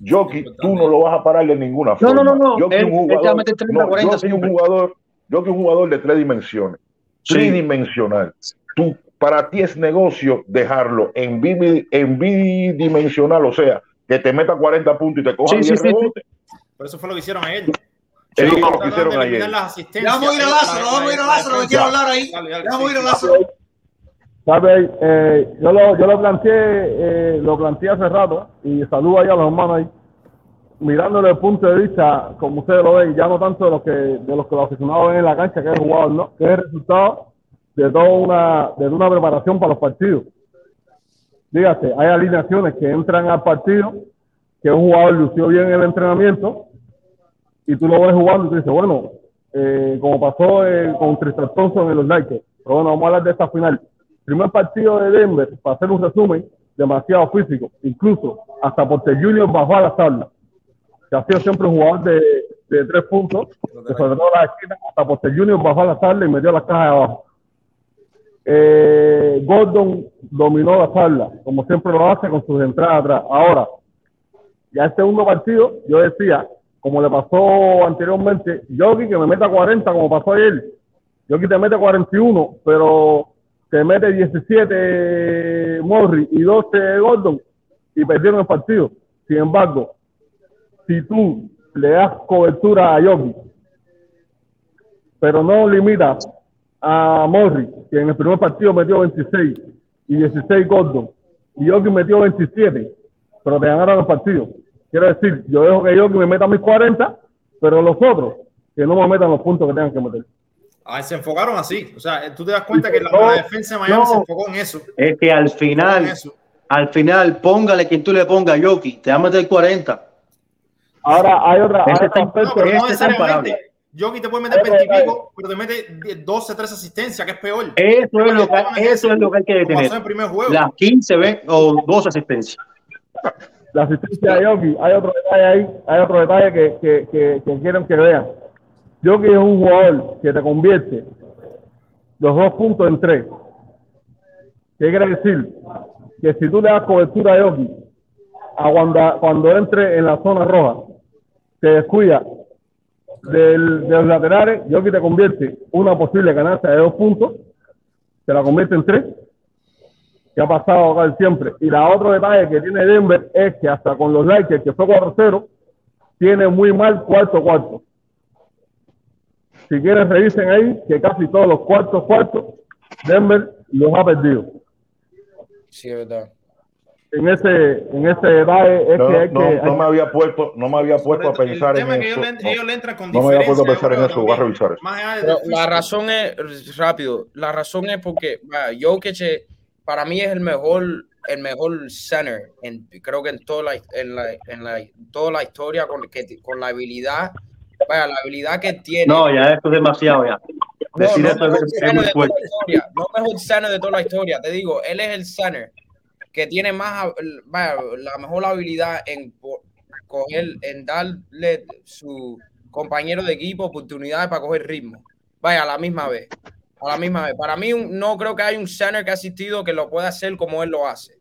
Jokic, tú no lo vas a parar de ninguna No, forma. no, no, no. Jokic es Él- un él jugador, meter 30, no, 40 Jokic es un jugador, Jokic un jugador de tres dimensiones. Sí. Tridimensional. Tú, para ti es negocio dejarlo en, bi- en bidimensional, o sea, que te meta 40 puntos y te coja Sí, sí, 10 sí, sí. rebotes. Pero eso fue lo que hicieron ayer. Eso fue lo que hicieron ayer. las. Vamos a ir a Lázaro, vamos a ir a la Lázaro, que quiero hablar ahí. Dale, dale, Vamos a ir a sí. Lázaro. ¿Sabes? Eh, yo, lo, yo lo planteé, eh, lo planteé hace rato y saludo ahí a los hermanos ahí. Mirándolo desde el punto de vista, como ustedes lo ven, ya no tanto de los que, de los que los aficionados ven en la cancha, que es jugador, ¿no? Que es el resultado de toda una, de una preparación para los partidos. Dígase, hay alineaciones que entran al partido, que un jugador lució bien en el entrenamiento, y tú lo ves jugando y tú dices, bueno, eh, como pasó eh, con Tristan Thompson en los Lakers. Pero bueno, vamos a hablar de esta final. Primer partido de Denver, para hacer un resumen, demasiado físico. Incluso hasta Porter Junior bajó a la tabla. Que ha sido siempre un jugador de, de tres puntos, que sobre todo la esquina, hasta Porter Junior bajó a la tabla y metió las cajas de abajo. Eh, Gordon dominó la tabla, como siempre lo hace con sus entradas atrás. Ahora, ya el segundo partido, yo decía, como le pasó anteriormente, Yogi que me meta 40 como pasó ayer. Yogi te mete 41, pero te mete 17 Morri y 12 Gordon y perdieron el partido. Sin embargo, si tú le das cobertura a Yogi, pero no limitas a Morri, que en el primer partido metió 26 y 16 Gordon, y Yogi metió 27, pero te ganaron el partido. Quiero decir, yo dejo que Yogi me meta mis 40, pero los otros que no me metan los puntos que tengan que meter. Ah, se enfocaron así. O sea, tú te das cuenta que la, No, la defensa de Miami no. se enfocó en eso. Es que al final, al final, póngale quien tú le pongas a Yoki, te va a meter 40. Ahora hay otra, hay No, pero no Este está imparable. necesariamente. Yogi te puede meter 20 y pico, pero te mete 10, 12, 13 asistencias, que es peor. Eso es lo que, eso es lo que hay que detener. en el primer juego. Las 15 ve- o 12 asistencias. la asistencia de Yogi, hay otro detalle ahí, hay otro detalle que, que, que, que quieren que vean. Yogi es un jugador que te convierte los dos puntos en tres. ¿Qué quiere decir? que si tú le das cobertura a Yoki, a cuando, cuando entre en la zona roja, te descuida del, de los laterales, Yoki te convierte una posible ganancia de dos puntos, te la convierte en tres, que ha pasado acá siempre. Y la otro detalle que tiene Denver es que hasta con los Lakers, que fue 4-0, tiene muy mal cuarto cuarto. Si quieren revisen ahí que casi todos los cuartos cuartos Denver los ha perdido. Sí, es verdad. En ese, en ese detalle es No, que hay no, que. no me había puesto, no me había puesto a pensar en eso. No, no me había puesto a pensar en eso, voy a revisar eso. La razón es, rápido, la razón es porque vaya, Jokic para mí es el mejor, el mejor center, en, creo que en toda la, en la, en la, toda la historia con, que, con la habilidad, vaya, la habilidad que tiene. No, ya esto es demasiado ya. No, Decir no eso mejor es, es muy fuerte. no mejor center de toda la historia, te digo, él es el center que tiene más, vaya, la mejor habilidad en coger, en darle su compañero de equipo oportunidades para coger ritmo. Vaya, a la misma vez. A la misma vez. Para mí, no creo que hay un center que ha asistido que lo pueda hacer como él lo hace.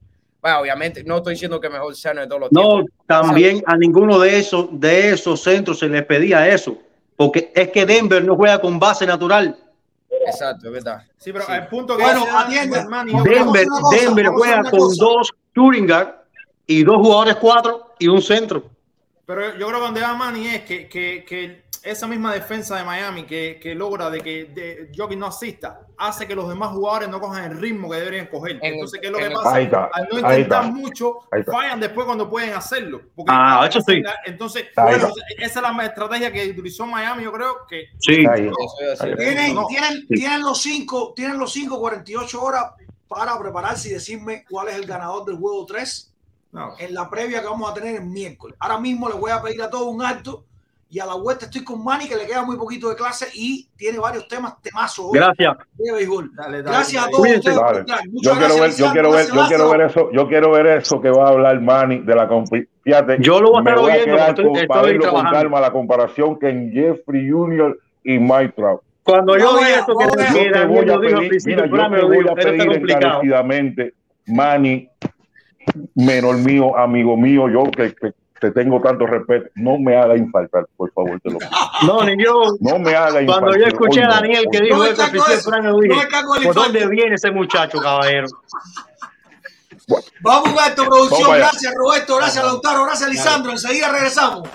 Vaya, obviamente, no estoy diciendo que mejor center de todos los No, tiempos. también a ninguno de esos, de esos centros se les pedía eso. Porque es que Denver no juega con base natural. Exacto, es verdad. Sí, pero Sí. el punto que Bueno, creo- Denver, cosa, Denver juega con dos guard y dos jugadores cuatro y un centro. Pero yo creo que donde va Manny es que, que, que esa misma defensa de Miami que, que logra de que de Jokic no asista, hace que los demás jugadores no cojan el ritmo que deberían coger. En- Entonces, ¿qué es lo que pasa? Está, Al no intentar mucho, fallan después cuando pueden hacerlo. Porque Ah, eso sí. Entonces, bueno, esa es la estrategia que utilizó Miami, yo creo que Sí. Decir. Tienen, No. tienen, Sí. tienen los cinco, tienen los cinco 48 horas para prepararse y decirme cuál es el ganador del juego 3 no. en la previa que vamos a tener el miércoles. Ahora mismo les voy a pedir a todos un acto y a la vuelta estoy con Manny que le queda muy poquito de clase y tiene varios temas temazos hoy Gracias. de béisbol. Dale, dale, Gracias a todos Cuídense. ustedes por. Yo Muchas quiero ver, gracias, yo quiero ver, yo quiero ver eso, yo quiero ver eso que va a hablar Manny de la compi- fíjate, Yo lo voy a me estar voy a oyendo, con, estoy- para estoy verlo con calma la comparación que en Jeffrey Jr. y Mike Trout. Cuando yo No vi vea, eso no que, vea. te voy a pedir, mira, yo lo voy a pedir encarecidamente, Manny, menor mío, amigo mío, yo que, que te tengo tanto respeto, no me haga infaltar, por favor, te lo pido. No, ni yo. No me haga infaltar. Cuando yo escuché Hoy a no, Daniel que dijo No eso No dije, el ¿por dónde viene ese muchacho, caballero? Vamos a esto, Vamos producción. Gracias, Roberto. Gracias, Lautaro. Gracias, Lisandro. Enseguida regresamos.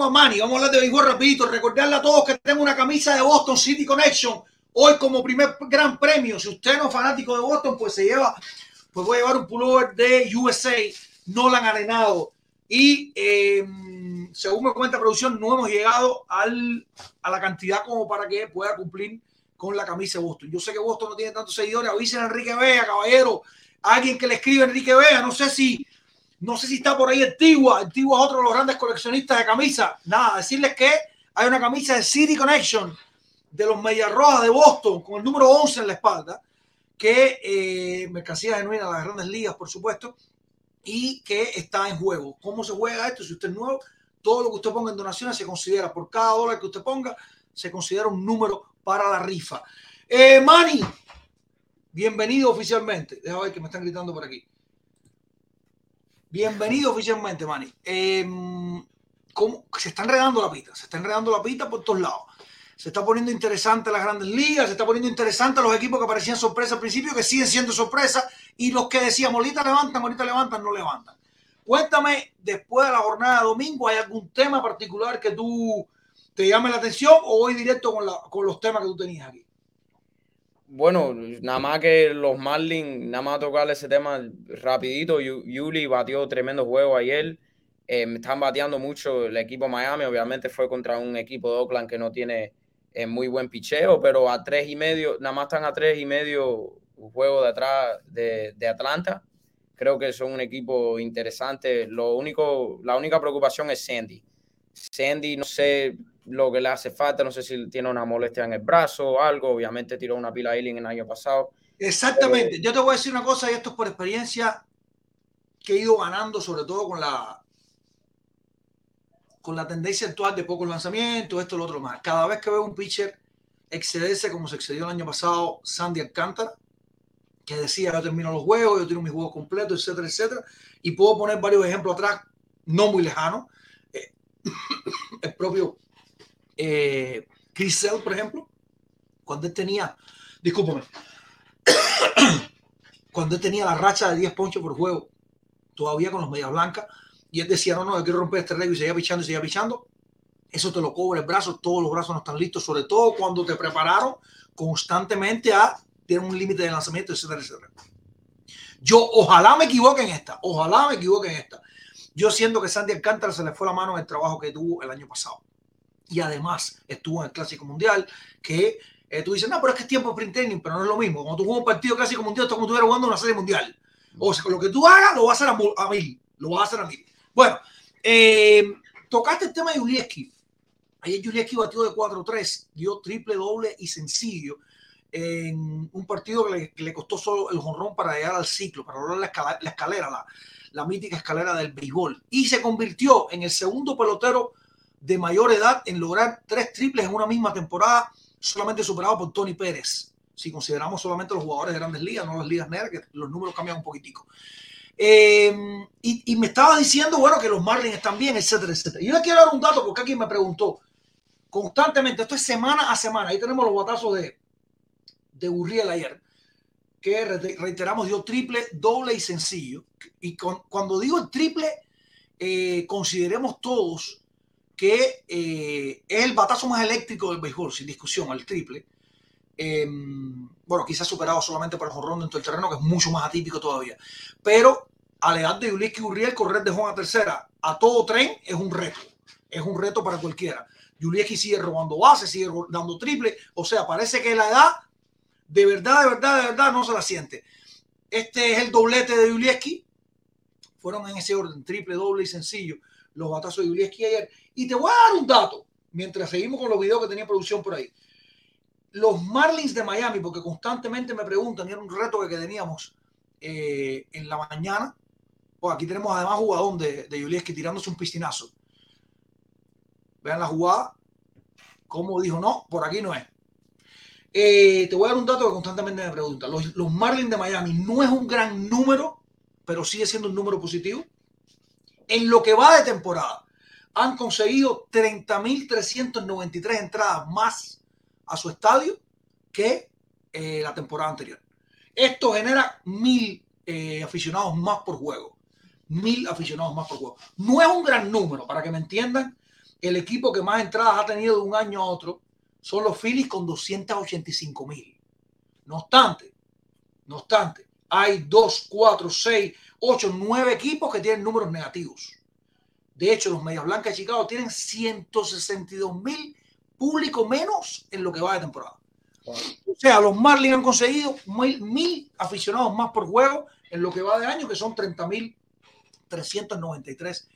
Tengo a Manny. Vamos a hablar de béisbol rapidito. Recordarle a todos que tengo una camisa de Boston City Connection. Hoy como primer gran premio. Si usted no es fanático de Boston, pues se lleva, pues voy a llevar un pullover de USA, Nolan Arenado. Y eh, según me cuenta producción, no hemos llegado al, a la cantidad como para que pueda cumplir con la camisa de Boston. Yo sé que Boston no tiene tantos seguidores. Avisen a Enrique Vea, caballero. Alguien que le escribe Enrique Vea. No sé si no sé si está por ahí Antigua. Antigua es otro de los grandes coleccionistas de camisas. Nada, decirles que hay una camisa de City Connection de los Medias Rojas de Boston con el número 11 en la espalda, que eh, mercancía genuina de las grandes ligas, por supuesto, y que está en juego. ¿Cómo se juega esto? Si usted es nuevo, todo lo que usted ponga en donaciones se considera, por cada dólar que usted ponga, se considera un número para la rifa. Eh, Manny, bienvenido oficialmente. Deja ver que me están gritando por aquí. Bienvenido oficialmente, Manny. Eh. Se está enredando la pita, se está enredando la pita por todos lados. Se está poniendo interesante las grandes ligas, se está poniendo interesante los equipos que parecían sorpresa al principio, que siguen siendo sorpresa, y los que decíamos, ahorita levantan, ahorita levantan, no levantan. Cuéntame, después de la jornada de domingo, ¿hay algún tema particular que tú te llame la atención o voy directo con, la, con los temas que tú tenías aquí? Bueno, nada más que los Marlins, nada más tocarle ese tema rapidito. Yu- Yuli batió tremendo juego ayer. Eh, están bateando mucho el equipo Miami. Obviamente fue contra un equipo de Oakland que no tiene eh, muy buen picheo, pero a tres y medio, nada más están a tres y medio juego de atrás de, de Atlanta. Creo que son un equipo interesante. Lo único, la única preocupación es Sandy. Sandy, no sé, lo que le hace falta. No sé si tiene una molestia en el brazo o algo. Obviamente tiró una pila Ailing el año pasado. Exactamente. Yo te voy a decir una cosa, y esto es por experiencia que he ido ganando, sobre todo con la con la tendencia actual de pocos lanzamientos, esto, lo otro más. Cada vez que veo un pitcher excederse como se excedió el año pasado Sandy Alcántara, que decía yo termino los juegos, yo tiro mis juegos completos, etcétera, etcétera, y puedo poner varios ejemplos atrás, no muy lejanos. Eh, el propio eh, Chris por ejemplo, cuando él tenía, discúlpame, cuando él tenía la racha de 10 ponches por juego, todavía con los medias blancas, y él decía, no, no, yo quiero romper este récord y seguía pichando y seguía pichando, eso te lo cobra el brazo, todos los brazos no están listos, sobre todo cuando te prepararon constantemente a tener un límite de lanzamiento, etcétera, etcétera. Yo ojalá me equivoque en esta, ojalá me equivoque en esta. Yo siento que Sandy Alcántara se le fue la mano en el trabajo que tuvo el año pasado. Y además estuvo en el Clásico Mundial, que eh, tú dices, no, pero es que es tiempo sprint training, pero no es lo mismo. Cuando tú juegas un partido Clásico Mundial, es como tú estuvieras jugando una serie mundial. O sea, lo que tú hagas, lo vas a hacer a, mil. Lo vas a hacer a mil. Bueno, eh, tocaste el tema de Julieski. Ayer Julieski batió de 4-3, dio triple, doble y sencillo en un partido que le, costó solo el jonrón para llegar al ciclo, para lograr la, la escalera, la, la, mítica escalera del béisbol. Y se convirtió en el segundo pelotero de mayor edad en lograr tres triples en una misma temporada, solamente superado por Tony Pérez. Si consideramos solamente los jugadores de grandes ligas, no las ligas negras, que los números cambian un poquitico. Eh, y, me estaba diciendo, bueno, que los Marlins están bien, etcétera, etcétera. Yo le quiero dar un dato porque alguien me preguntó constantemente, esto es semana a semana, ahí tenemos los batazos de, de Urriel ayer, que reiteramos dio triple, doble y sencillo. Y con, cuando digo el triple, eh, consideremos todos que eh, es el batazo más eléctrico del béisbol, sin discusión, el triple. Eh, bueno, quizás superado solamente por el jorrón dentro del terreno, que es mucho más atípico todavía. Pero a la edad de Uliski Urriel, correr de Juan a tercera a todo tren es un reto. Es un reto para cualquiera. Julieski sigue robando bases, sigue dando triple. O sea, parece que la edad, de verdad, de verdad, de verdad, no se la siente. Este es el doblete de Julieski. Fueron en ese orden, triple, doble y sencillo, los batazos de Julieski ayer. Y te voy a dar un dato, mientras seguimos con los videos que tenía producción por ahí. Los Marlins de Miami, porque constantemente me preguntan, y era un reto que teníamos eh, en la mañana. Pues aquí tenemos además jugador de, de Julieski tirándose un piscinazo Vean la jugada. Como dijo, no, por aquí no es. Eh, te voy a dar un dato que constantemente me preguntan. Los, los Marlins de Miami no es un gran número, pero sigue siendo un número positivo. En lo que va de temporada, han conseguido 30.393 entradas más a su estadio que eh, la temporada anterior. Esto genera mil eh, aficionados más por juego. Mil aficionados más por juego. No es un gran número, para que me entiendan el equipo que más entradas ha tenido de un año a otro son los Phillies con 285 mil. No obstante, no obstante, hay 2, 4, 6, 8, 9 equipos que tienen números negativos. De hecho, los Medias Blancas de Chicago tienen 162 mil público menos en lo que va de temporada. O sea, los Marlins han conseguido mil, mil, aficionados más por juego en lo que va de año, que son 30 mil 393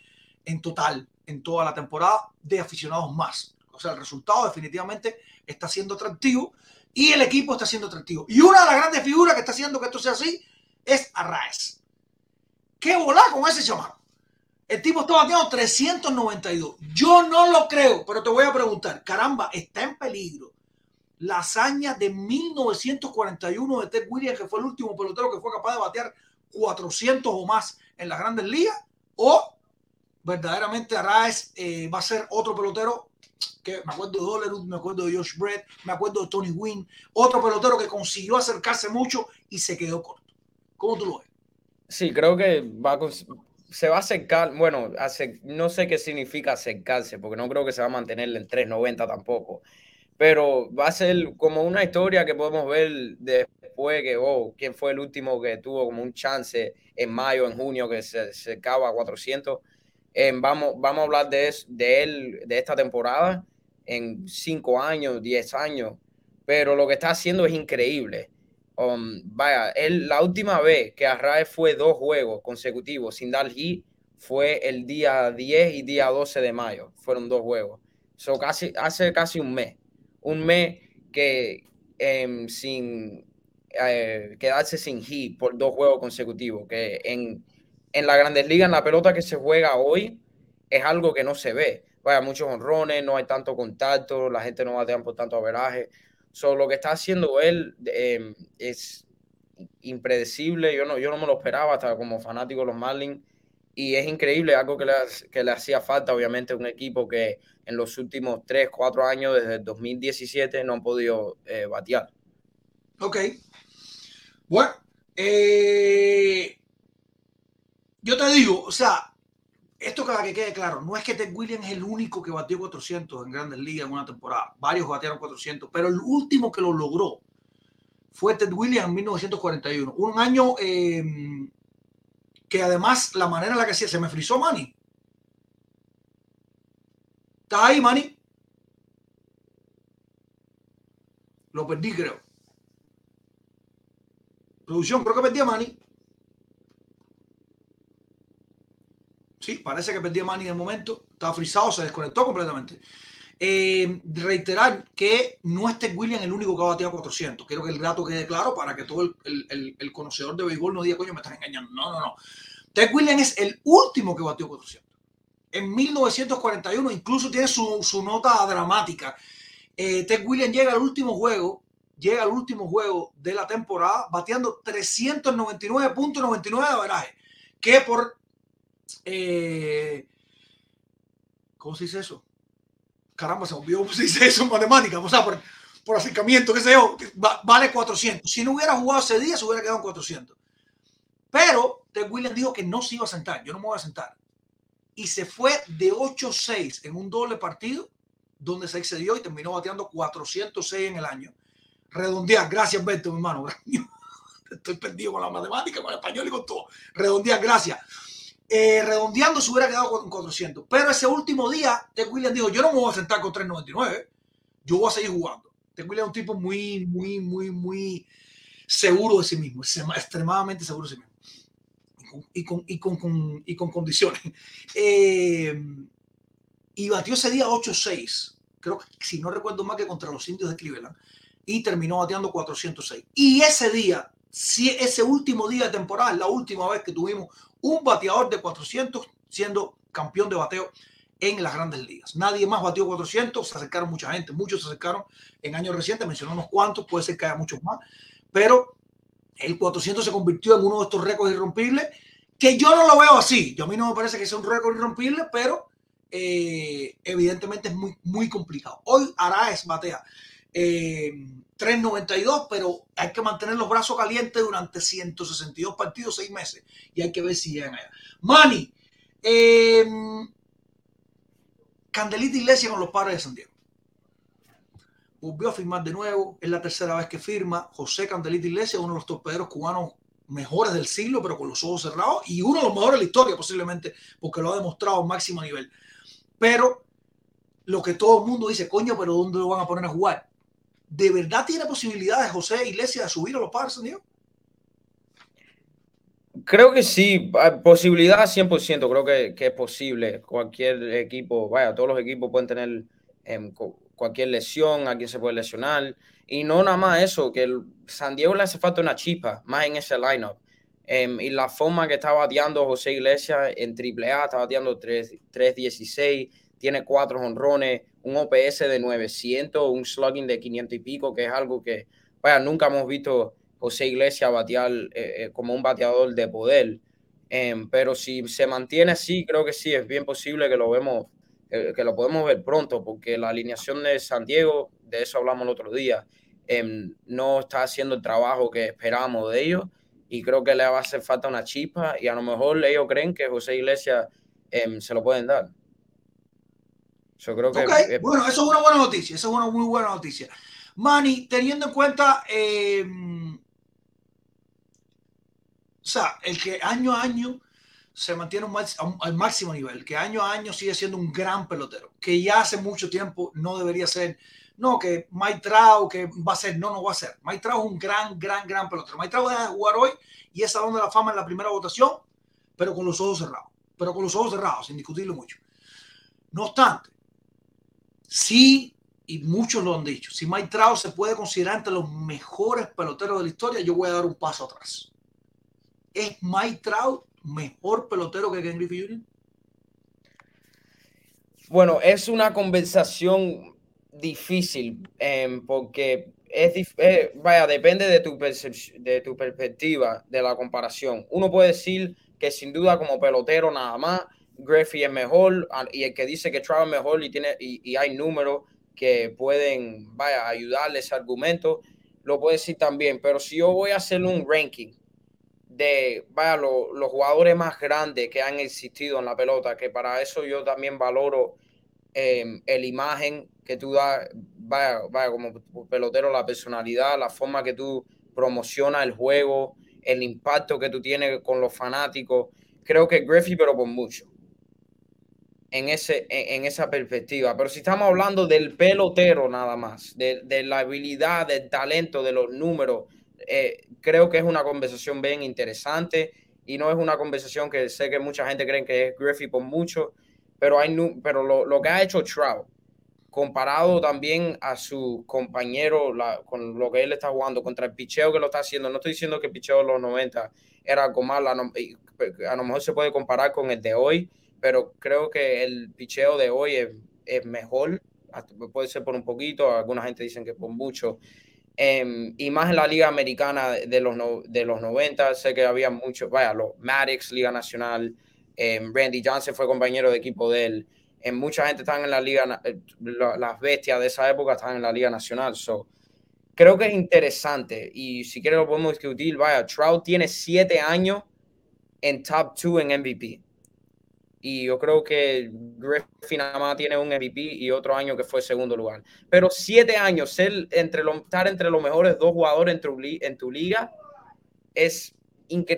en total en toda la temporada de aficionados más. O sea, el resultado definitivamente está siendo atractivo y el equipo está siendo atractivo. Y una de las grandes figuras que está haciendo que esto sea así es Arraez. ¿Qué volá con ese chamaco? El tipo está batiendo 392. Yo no lo creo, pero te voy a preguntar, caramba, está en peligro la hazaña de 1941 de Ted Williams, que fue el último pelotero que fue capaz de batear 400 o más en las grandes ligas, o verdaderamente Arraez eh, va a ser otro pelotero que me acuerdo de Dolerud, me acuerdo de Josh Brett, me acuerdo de Tony Wynn, otro pelotero que consiguió acercarse mucho y se quedó corto. ¿Cómo tú lo ves? Sí, creo que va se va a acercar, bueno, hace, no sé qué significa acercarse, porque no creo que se va a mantener en 3.90 tampoco, pero va a ser como una historia que podemos ver después que, oh, quién fue el último que tuvo como un chance en mayo, en junio, que se acercaba a 400 vamos, vamos a hablar de, de él, de esta temporada, en cinco años, diez años, pero lo que está haciendo es increíble. Um, vaya, él, la última vez que Arraez fue dos juegos consecutivos sin dar hit fue el día 10 y día 12 de mayo. Fueron dos juegos. So, casi, hace casi un mes. Un mes que em, sin eh, quedarse sin hit por dos juegos consecutivos. Que en, en la Grandes Ligas, en la pelota que se juega hoy, es algo que no se ve. Vaya, muchos honrones, no hay tanto contacto, la gente no batea por tanto averaje. So, lo que está haciendo él em, es impredecible. Yo no, yo no me lo esperaba hasta como fanático de los Marlins. Y es increíble, algo que le, que le hacía falta, obviamente, un equipo que en los últimos 3, 4 años, desde el 2017, no han podido eh, batear. Ok. Bueno, eh, yo te digo, o sea, esto para que quede claro, no es que Ted Williams es el único que batió 400 en Grandes Ligas en una temporada. Varios batearon 400, pero el último que lo logró fue Ted Williams en 1941. Un año eh, que además la manera en la que se, se me frizó Manny. ¿Estás ahí, Manny? Lo perdí, creo. Producción, creo que perdí a Manny. Sí, parece que perdí a Manny en el momento. Estaba frisado, se desconectó completamente. Eh, reiterar que no es Ted Williams el único que ha bateado 400. Quiero que el dato quede claro para que todo el, el, el, conocedor de béisbol no diga, coño, me estás engañando. No, no, no. Ted Williams es el último que bateó 400. En 1941 incluso tiene su, su nota dramática. Eh, Ted Williams llega al último juego, llega al último juego de la temporada bateando 399.99 de averaje, que por eh, ¿cómo se dice eso? caramba, se olvidó cómo se dice eso en matemáticas, o sea, por, por acercamiento, qué sé yo, vale 400. Si no hubiera jugado ese día, se hubiera quedado en 400. Pero Ted Williams dijo que no se iba a sentar, yo no me voy a sentar. Y se fue de 8-6 en un doble partido, donde se excedió y terminó bateando 406 en el año. Redondear, gracias Beto, mi hermano. Estoy perdido con la matemática, con el español y con todo. Redondear, gracias eh, redondeando se hubiera quedado con 400. Pero ese último día, Ted Williams dijo, yo no me voy a sentar con 399, yo voy a seguir jugando. Ted Williams es un tipo muy, muy, muy, muy seguro de sí mismo, extremadamente seguro de sí mismo. Y con, y con, y con condiciones. Eh, y batió ese día 8-6. Creo que, si no recuerdo más, que contra los indios de Cleveland. Y terminó bateando 406. Y ese día, ese último día de temporada, la última vez que tuvimos un bateador de 400 siendo campeón de bateo en las grandes ligas. Nadie más batió 400, se acercaron mucha gente, muchos se acercaron en años recientes, mencionó unos cuantos, puede ser que haya muchos más, pero el 400 se convirtió en uno de estos récords irrompibles, que yo no lo veo así, yo a mí no me parece que sea un récord irrompible, pero eh, evidentemente es muy, muy complicado. Hoy Araez batea eh, 3.92, pero hay que mantener los brazos calientes durante 162 partidos, 6 meses, y hay que ver si llegan allá. Manny, eh, Candelita Iglesia con los padres de San Diego. Volvió a firmar de nuevo, es la tercera vez que firma. José Candelita Iglesia, uno de los torpederos cubanos mejores del siglo, pero con los ojos cerrados, y uno de los mejores de la historia, posiblemente, porque lo ha demostrado a máximo nivel. Pero lo que todo el mundo dice, coño, pero ¿dónde lo van a poner a jugar? ¿De verdad tiene posibilidades José Iglesias de subir a los Padres Dios? Creo que sí, posibilidad 100%, creo que, es posible. Cualquier equipo, vaya, todos los equipos pueden tener eh, cualquier lesión, alguien se puede lesionar. Y no nada más eso, que San Diego le hace falta una chispa más en ese lineup. Eh, y la forma que está bateando José Iglesias en AAA, está bateando 3-16, tiene cuatro honrones, un OPS de 900, un slugging de 500 y pico, que es algo que, vaya, nunca hemos visto José Iglesias batear eh, eh, como un bateador de poder. Em, pero si se mantiene así, creo que sí, es bien posible que lo vemos, que lo podemos ver pronto, porque la alineación de San Diego, de eso hablamos el otro día, em, no está haciendo el trabajo que esperábamos de ellos y creo que le va a hacer falta una chispa y a lo mejor ellos creen que José Iglesias em, se lo pueden dar. Yo creo que. bueno, eso es una buena noticia. Eso es una muy buena noticia. Manny, teniendo en cuenta. Eh, o sea, el que año a año se mantiene al máximo nivel, que año a año sigue siendo un gran pelotero, que ya hace mucho tiempo no debería ser, no, que Mike Trout, que va a ser, no, no va a ser. Mike Trout es un gran, gran, gran pelotero. Mike Trout deja de jugar hoy y es Salón de la Fama en la primera votación, pero con los ojos cerrados, pero con los ojos cerrados, sin discutirlo mucho. No obstante, Sí, y muchos lo han dicho, si Mike Trout se puede considerar entre los mejores peloteros de la historia, yo voy a dar un paso atrás. ¿Es Mike Trout mejor pelotero que Ken Griffey Jr.? Bueno, es una conversación difícil eh, porque es, eh, vaya, depende de tu, de tu perspectiva de la comparación. Uno puede decir que sin duda como pelotero nada más, Griffey es mejor y el que dice que Trout es mejor y, tiene, y, hay números que pueden, vaya, ayudarle ese argumento, lo puede decir también. Pero si yo voy a hacer un ranking de, vaya, los jugadores más grandes que han existido en la pelota, que para eso yo también valoro eh, el imagen que tú das, vaya, vaya, como pelotero, la personalidad, la forma que tú promocionas el juego, el impacto que tú tienes con los fanáticos. Creo que Griffey, pero por mucho. En, ese, en, esa perspectiva. Pero si estamos hablando del pelotero nada más, de, de la habilidad, del talento, de los números, eh, creo que es una conversación bien interesante y no es una conversación que sé que mucha gente cree que es Griffey por mucho, pero, hay, pero lo, que ha hecho Trout comparado también a su compañero, con lo que él está jugando, contra el picheo que lo está haciendo. No estoy diciendo que el picheo de los 90 era algo malo, a lo mejor se puede comparar con el de hoy, pero creo que el picheo de hoy es, mejor, puede ser por un poquito, alguna gente dicen que por mucho. Em, y más en la Liga Americana de los, de los 90, sé que había muchos, vaya, los Maddox, Liga Nacional, em, Randy Johnson fue compañero de equipo de él en mucha gente están en la liga, eh, las bestias de esa época están en la liga nacional. So, creo que es interesante y si quieres lo podemos discutir. Vaya, Trout tiene siete años en top two en MVP. Y yo creo que Griffin nada más tiene un MVP y otro año que fue segundo lugar. Pero siete años, ser entre estar entre los mejores dos jugadores en tu, en tu liga es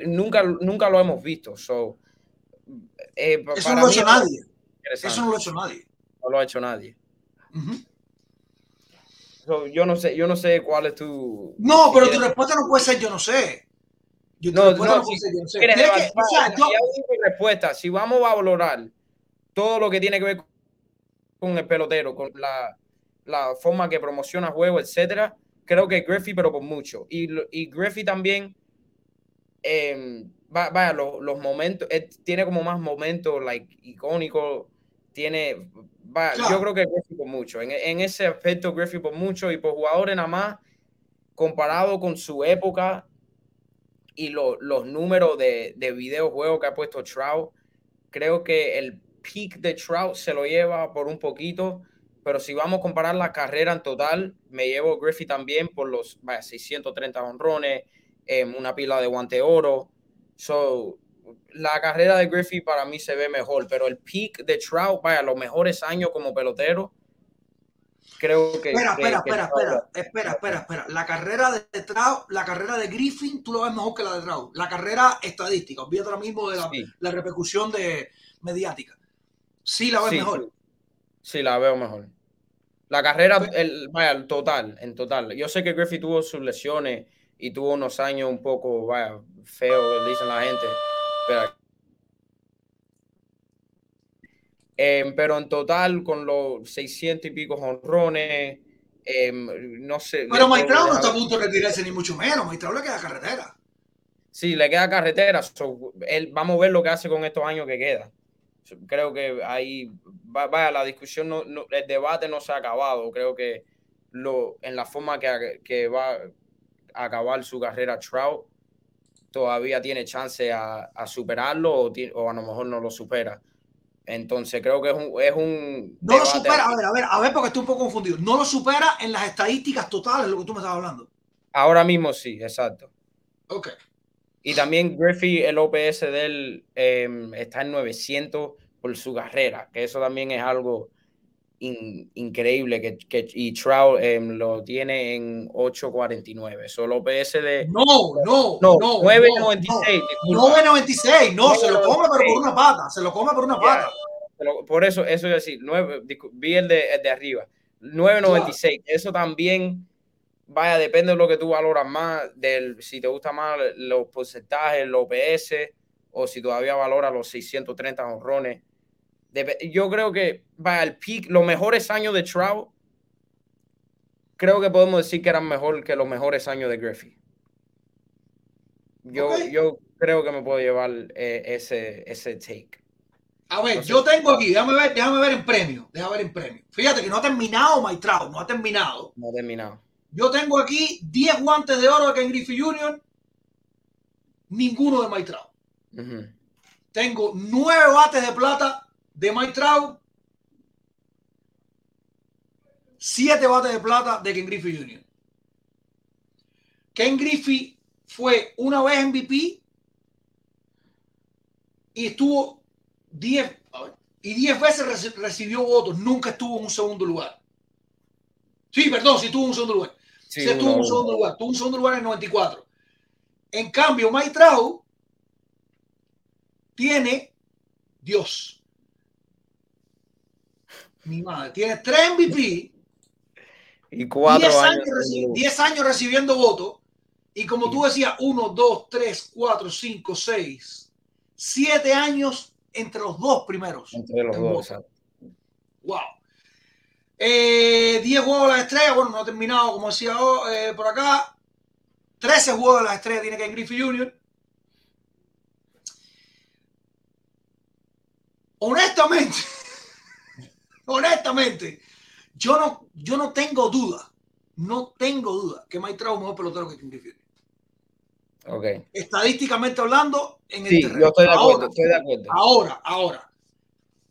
nunca, nunca lo hemos visto. So, eh, Eso no lo ha nadie. Eso no lo ha hecho nadie. No lo ha hecho nadie. yo no sé, yo no sé cuál es tu. No, pero tu respuesta no puede ser yo no sé. No, no, si, sé. respuesta, si vamos a valorar todo lo que tiene que ver con el pelotero, con la, la forma que promociona juego, etcétera, creo que Griffey, pero por mucho. Y, y Griffey también, eh, vaya, los, los momentos, tiene como más momentos like, icónicos tiene, yo creo que Griffey por mucho. En, ese aspecto, Griffey por mucho y por jugadores nada más, comparado con su época y los números de, de videojuegos que ha puesto Trout, creo que el peak de Trout se lo lleva por un poquito, pero si vamos a comparar la carrera en total, me llevo Griffey también por los 630 honrones, em, una pila de guante oro. So, la carrera de Griffey para mí se ve mejor, pero el peak de Trout, vaya, los mejores años como pelotero, creo que. Espera, espera, espera, espera, espera, espera, espera. La carrera de Trout, la carrera de Griffin, tú lo ves mejor que la de Trout. La carrera estadística, olvídate ahora mismo de la, repercusión de mediática. Sí, la ves mejor. Sí, la veo mejor. La carrera, el, vaya, el total, en total. Yo sé que Griffey tuvo sus lesiones y tuvo unos años un poco, vaya, feos, dicen la gente Em, pero en total, con los 600 y pico honrones, em, no sé. Pero Maitrao no está a punto de retirarse ni mucho menos. Maitrao le queda carretera. Sí, le queda carretera. vamos a ver lo que hace con estos años que queda. Creo que ahí, vaya, la discusión, no, el debate no se ha acabado. Creo que lo, en la forma que, que va a acabar su carrera Trout, todavía tiene chance a, superarlo o, a lo mejor no lo supera. Entonces creo que es un... Es un no lo supera, a ver, a ver, a ver, porque estoy un poco confundido. No lo supera en las estadísticas totales, lo que tú me estás hablando. Ahora mismo sí, exacto. Ok. Y también Griffey, el OPS de él em, está en 900 por su carrera, que eso también es algo increíble que, que, y Trout em, lo tiene en 8.49. Solo PS de. No, no, no. 9.96. No, 9.96. No, se lo come, pero por una pata. Se lo come por una pata. por eso, eso es decir, 9, vi el de, el de arriba. 9.96. Eso también, vaya, depende de lo que tú valoras más, del si te gusta más los porcentajes, los OPS, o si todavía valora los 630 honrones Yo creo que va al peak, los mejores años de Trout, creo que podemos decir que eran mejor que los mejores años de Griffey. Yo, yo creo que me puedo llevar eh, ese, ese take. A ver, yo tengo aquí, déjame ver, déjame ver en premio, déjame ver en premio. Fíjate que no ha terminado Maitrao, no ha terminado. No he terminado. Yo tengo aquí 10 guantes de oro de Ken Griffey Jr., ninguno de Maitrao. Ujú. Tengo 9 bates de plata de Maitrao, 7 bates de plata de Ken Griffey Jr. Ken Griffey fue una vez MVP y estuvo 10 a ver, y 10 veces reci- recibió votos, nunca estuvo en un segundo lugar. Sí, perdón, sí estuvo en un segundo lugar. Sí, estuvo en un segundo lugar, tuvo un segundo lugar en el 94. En cambio, Mike Trout tiene Dios. Mi madre, tiene 3 MVP, Y cuatro 10 años. años, reci- 10 años recibiendo votos. Y como tú decías, 1, 2, 3, 4, 5, 6, 7 años entre los dos primeros. entre los en dos. Wow. Eh, 10 juegos de las estrellas, bueno, no ha terminado, como decía oh, eh, por acá. 13 juegos de las estrellas tiene Ken Griffey Jr. Honestamente, honestamente, yo no, yo no tengo duda, no tengo duda que Mike Trout es mejor pelotero que Ken Griffey Jr. Ok. Estadísticamente hablando, en el terreno. yo estoy de acuerdo. Ahora, estoy de acuerdo. ahora, ahora.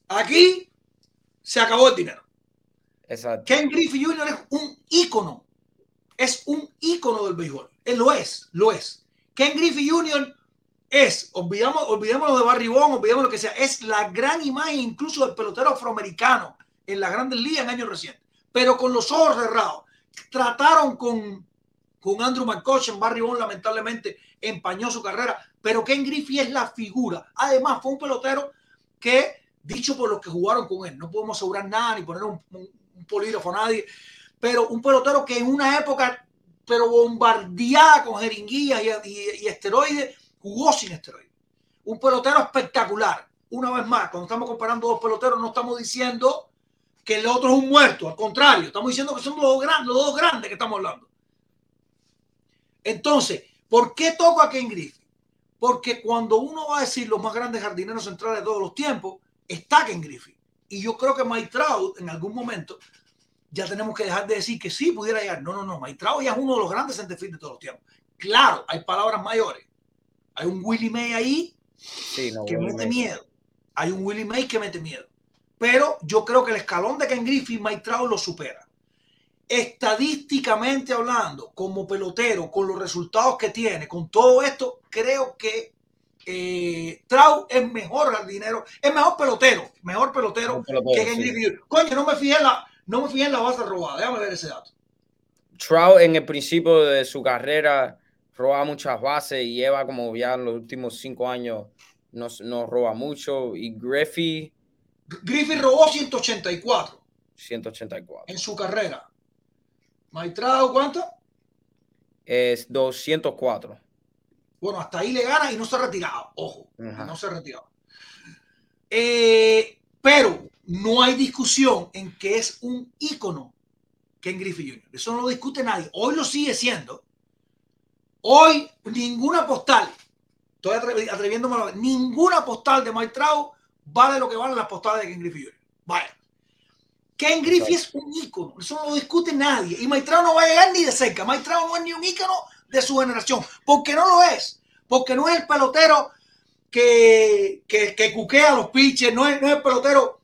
Aquí se acabó el dinero. Exacto. Ken Griffey Jr. es un ícono. Es un ícono del béisbol. Él lo es, lo es. Ken Griffey Jr. es, olvidamos, olvidémonos de Barry Bonds, olvidemos lo que sea, es la gran imagen incluso del pelotero afroamericano en las grandes ligas en años recientes. Pero con los ojos cerrados. Trataron con, con Andrew McCutcheon, Barry Bonds lamentablemente empañó su carrera, pero Ken Griffey es la figura. Además, fue un pelotero que, dicho por los que jugaron con él, no podemos asegurar nada ni poner un polígrafo a nadie, pero un pelotero que en una época, pero bombardeada con jeringuillas y, y- y esteroides, jugó sin esteroides. Un pelotero espectacular. Una vez más, cuando estamos comparando dos peloteros, no estamos diciendo que el otro es un muerto, al contrario, estamos diciendo que son los dos grandes, los dos grandes que estamos hablando. Entonces, ¿por qué toco a Ken Griffey? Porque cuando uno va a decir los más grandes jardineros centrales de todos los tiempos, está Ken Griffey. Y yo creo que Mike Trout en algún momento ya tenemos que dejar de decir que sí pudiera llegar. No, no, no. Mike Trout ya es uno de los grandes centerfield de todos los tiempos. Claro, hay palabras mayores. Hay un Willie May ahí Sí, no, que Willie mete miedo. Hay un Willie May que mete miedo. Pero yo creo que el escalón de Ken Griffey, Mike Trout lo supera. Estadísticamente hablando, como pelotero, con los resultados que tiene, con todo esto, creo que eh, Trout es mejor jardinero, es mejor pelotero, mejor pelotero Mejor pelotero, que Ken sí. Griffey. Coño, no me fijé en la, no me fijé en la base robada. Déjame ver ese dato. Trout en el principio de su carrera roba muchas bases y lleva como ya en los últimos cinco años no, no roba mucho. Y Griffey, Griffey robó 184 184. en su carrera. Trout, ¿cuánto? Es 204. Bueno, hasta ahí le gana y no se ha retirado. Ojo, Ajá. no se ha retirado. Eh, pero no hay discusión en que es un ícono Ken Griffey Jr. Eso no lo discute nadie. Hoy lo sigue siendo. Hoy ninguna postal, estoy atrevi- atreviéndome a ver, ninguna postal de Mike Trout vale lo que valen las postales de Ken Griffey Jr. Vaya. Ken Griffey es un ícono, eso no lo discute nadie. Y Trout no va a llegar ni de cerca. Trout no es ni un ícono de su generación, porque no lo es, porque no es el pelotero que, que, que cuquea los pitchers, no es, no es el pelotero.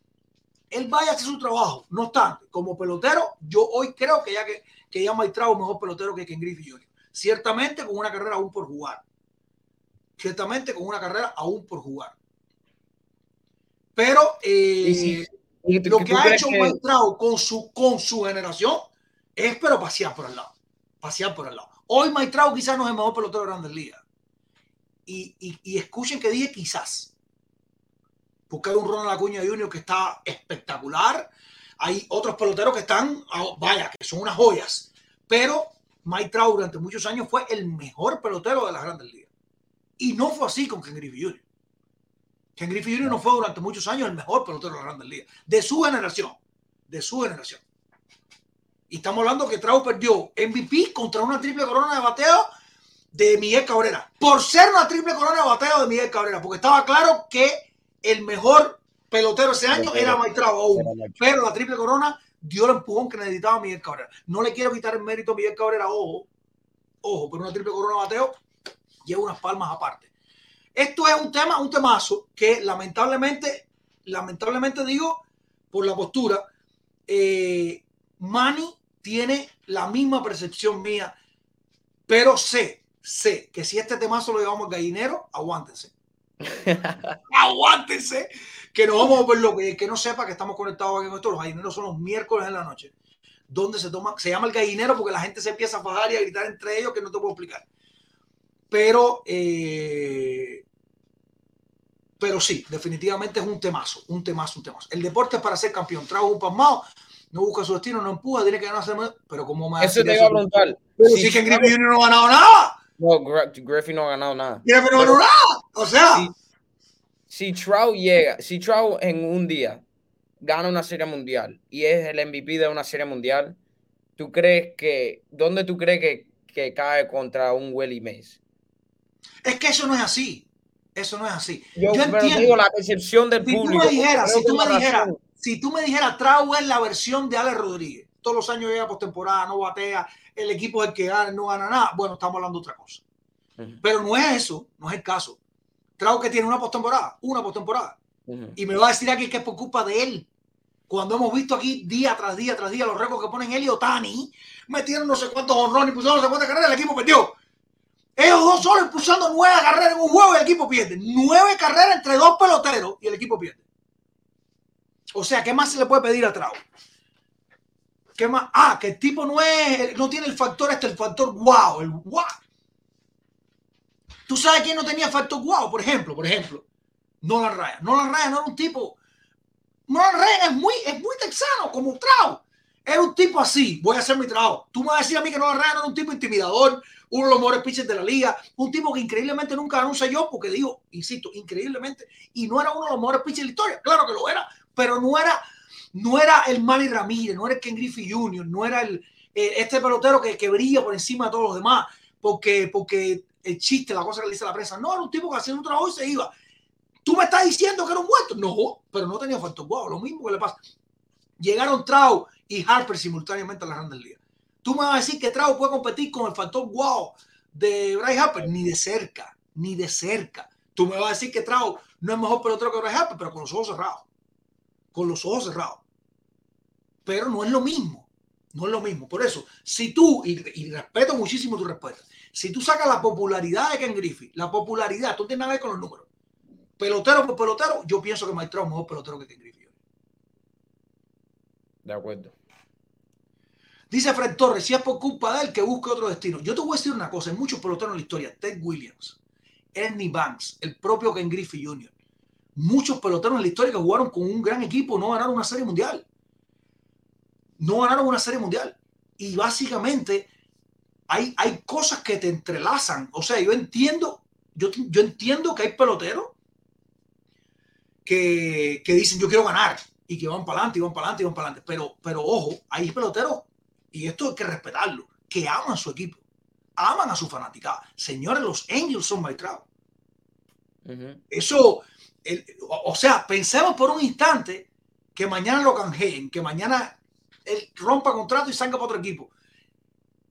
Él vaya a hacer su trabajo. No obstante, como pelotero, yo hoy creo que ya que, que ya Trout es mejor pelotero que Ken Griffey Jr. Ciertamente con una carrera aún por jugar. Ciertamente con una carrera aún por jugar. Pero eh, Y si- ¿Y tú- lo que ha hecho que- Trout con su, con su generación es pero pasear por el lado. Pasear por el lado. Hoy Trout quizás no es el mejor pelotero de grandes ligas. Y, y, y escuchen que dije quizás. Porque hay un Ronald Acuña Jr. que está espectacular. Hay otros peloteros que están, vaya, que son unas joyas. Pero Trout durante muchos años fue el mejor pelotero de las grandes ligas. Y no fue así con Ken Griffey Jr. Ken Griffey Jr. no fue durante muchos años el mejor pelotero de la Grandes Ligas, de su generación, de su generación. Y estamos hablando que Trout perdió MVP contra una triple corona de bateo de Miguel Cabrera, por ser una triple corona de bateo de Miguel Cabrera, porque estaba claro que el mejor pelotero ese año era aún, pero la triple corona dio el empujón que necesitaba Miguel Cabrera. No le quiero quitar el mérito a Miguel Cabrera, ojo, ojo, pero una triple corona de bateo lleva unas palmas aparte. Esto es un tema, un temazo que lamentablemente, lamentablemente digo, por la postura, eh, Manny tiene la misma percepción mía, pero sé, sé que si este temazo lo llevamos al gallinero, aguántense. aguántense, que nos vamos a ver lo que, que no sepa que estamos conectados aquí con esto. Los gallineros son los miércoles en la noche, donde se toma, se llama el gallinero porque la gente se empieza a fajar y a gritar entre ellos que no te puedo explicar. Pero, eh, pero sí, definitivamente es un temazo, un temazo, un temazo. El deporte es para ser campeón. Trajo un pasmado, no busca su destino, no empuja, tiene que ganarse. Pero como más. Eso te iba a preguntar. Pero sí, que Griffin no ha ganado nada. No, Griffin no ha ganado nada. Griffin no ha ganado nada. O sea. Si, si Trout llega, si Trout en un día gana una serie mundial y es el MVP de una serie mundial, ¿tú crees que, dónde tú crees que, que cae contra un Willie Mays? Es que eso no es así. Eso no es así. Yo, Yo entiendo digo la percepción del si público. Tú me dijeras, si tú me dijeras, si tú me dijeras, Trau es la versión de Alex Rodríguez. Todos los años llega postemporada, no batea, el equipo es el que gana, no gana nada. Bueno, estamos hablando de otra cosa. Uh -huh. Pero no es eso, no es el caso. Trau que tiene una postemporada, una postemporada. Uh -huh. Y me va a decir aquí que es por culpa de él. Cuando hemos visto aquí día tras día tras día los récords que ponen él y Otani, metieron no sé cuántos honrones y pusieron no sé cuántas carreras, el equipo perdió. Ellos dos solo impulsando nueve carreras en un juego y el equipo pierde. Nueve carreras entre dos peloteros y el equipo pierde. O sea, ¿qué más se le puede pedir a Trau? ¿Qué más? Ah, que el tipo no es, no tiene el factor este, el factor wow, el wow. ¿Tú sabes quién no tenía factor wow? Por ejemplo, por ejemplo, Nolan Ryan. Nolan Ryan no era un tipo. Nolan Ryan es muy, es muy texano, como Trau. Era un tipo así. Voy a hacer mi trabajo. Tú me vas a decir a mí que Nolan Ryan era un tipo intimidador, uno de los mejores pitchers de la liga, un tipo que increíblemente nunca ganó un sellón, porque digo, insisto, increíblemente, y no era uno de los mejores pitchers de la historia. Claro que lo era, pero no era, no era el Manny Ramírez, no era el Ken Griffey Jr., no era el, eh, este pelotero que, que brilla por encima de todos los demás, porque, porque el chiste, la cosa que le dice la prensa, no, era un tipo que hacía un trabajo y se iba. ¿Tú me estás diciendo que era un muerto? No, pero no tenía factor wow, lo mismo que le pasa. Llegaron Trau y Harper simultáneamente a la Grandes Ligas. Tú me vas a decir que Trau puede competir con el factor wow de Bryce Harper, ni de cerca, ni de cerca. Tú me vas a decir que Trau no es mejor pelotero que Bryce Harper, pero con los ojos cerrados. Con los ojos cerrados. Pero no es lo mismo. No es lo mismo. Por eso, si tú, y, y respeto muchísimo tu respuesta, si tú sacas la popularidad de Ken Griffey, la popularidad, tú tienes nada que ver con los números. Pelotero por pelotero, yo pienso que Mike Trout es mejor pelotero que Ken Griffey. De acuerdo. Dice Fred Torres, si es por culpa de él, que busque otro destino. Yo te voy a decir una cosa, hay muchos peloteros en la historia, Ted Williams, Ernie Banks, el propio Ken Griffey Jr., muchos peloteros en la historia que jugaron con un gran equipo, no ganaron una serie mundial. No ganaron una serie mundial. Y básicamente hay, hay cosas que te entrelazan. O sea, yo entiendo, yo, yo entiendo que hay peloteros que, que dicen yo quiero ganar y que van para adelante y van para adelante y van para adelante. Pero, pero ojo, hay peloteros, y esto hay que respetarlo, que aman a su equipo, aman a su fanaticada. Señores, los Angels son. Uh -huh. Eso, el, o, o, sea, pensemos por un instante que mañana lo canjeen, que mañana él rompa contrato y salga para otro equipo.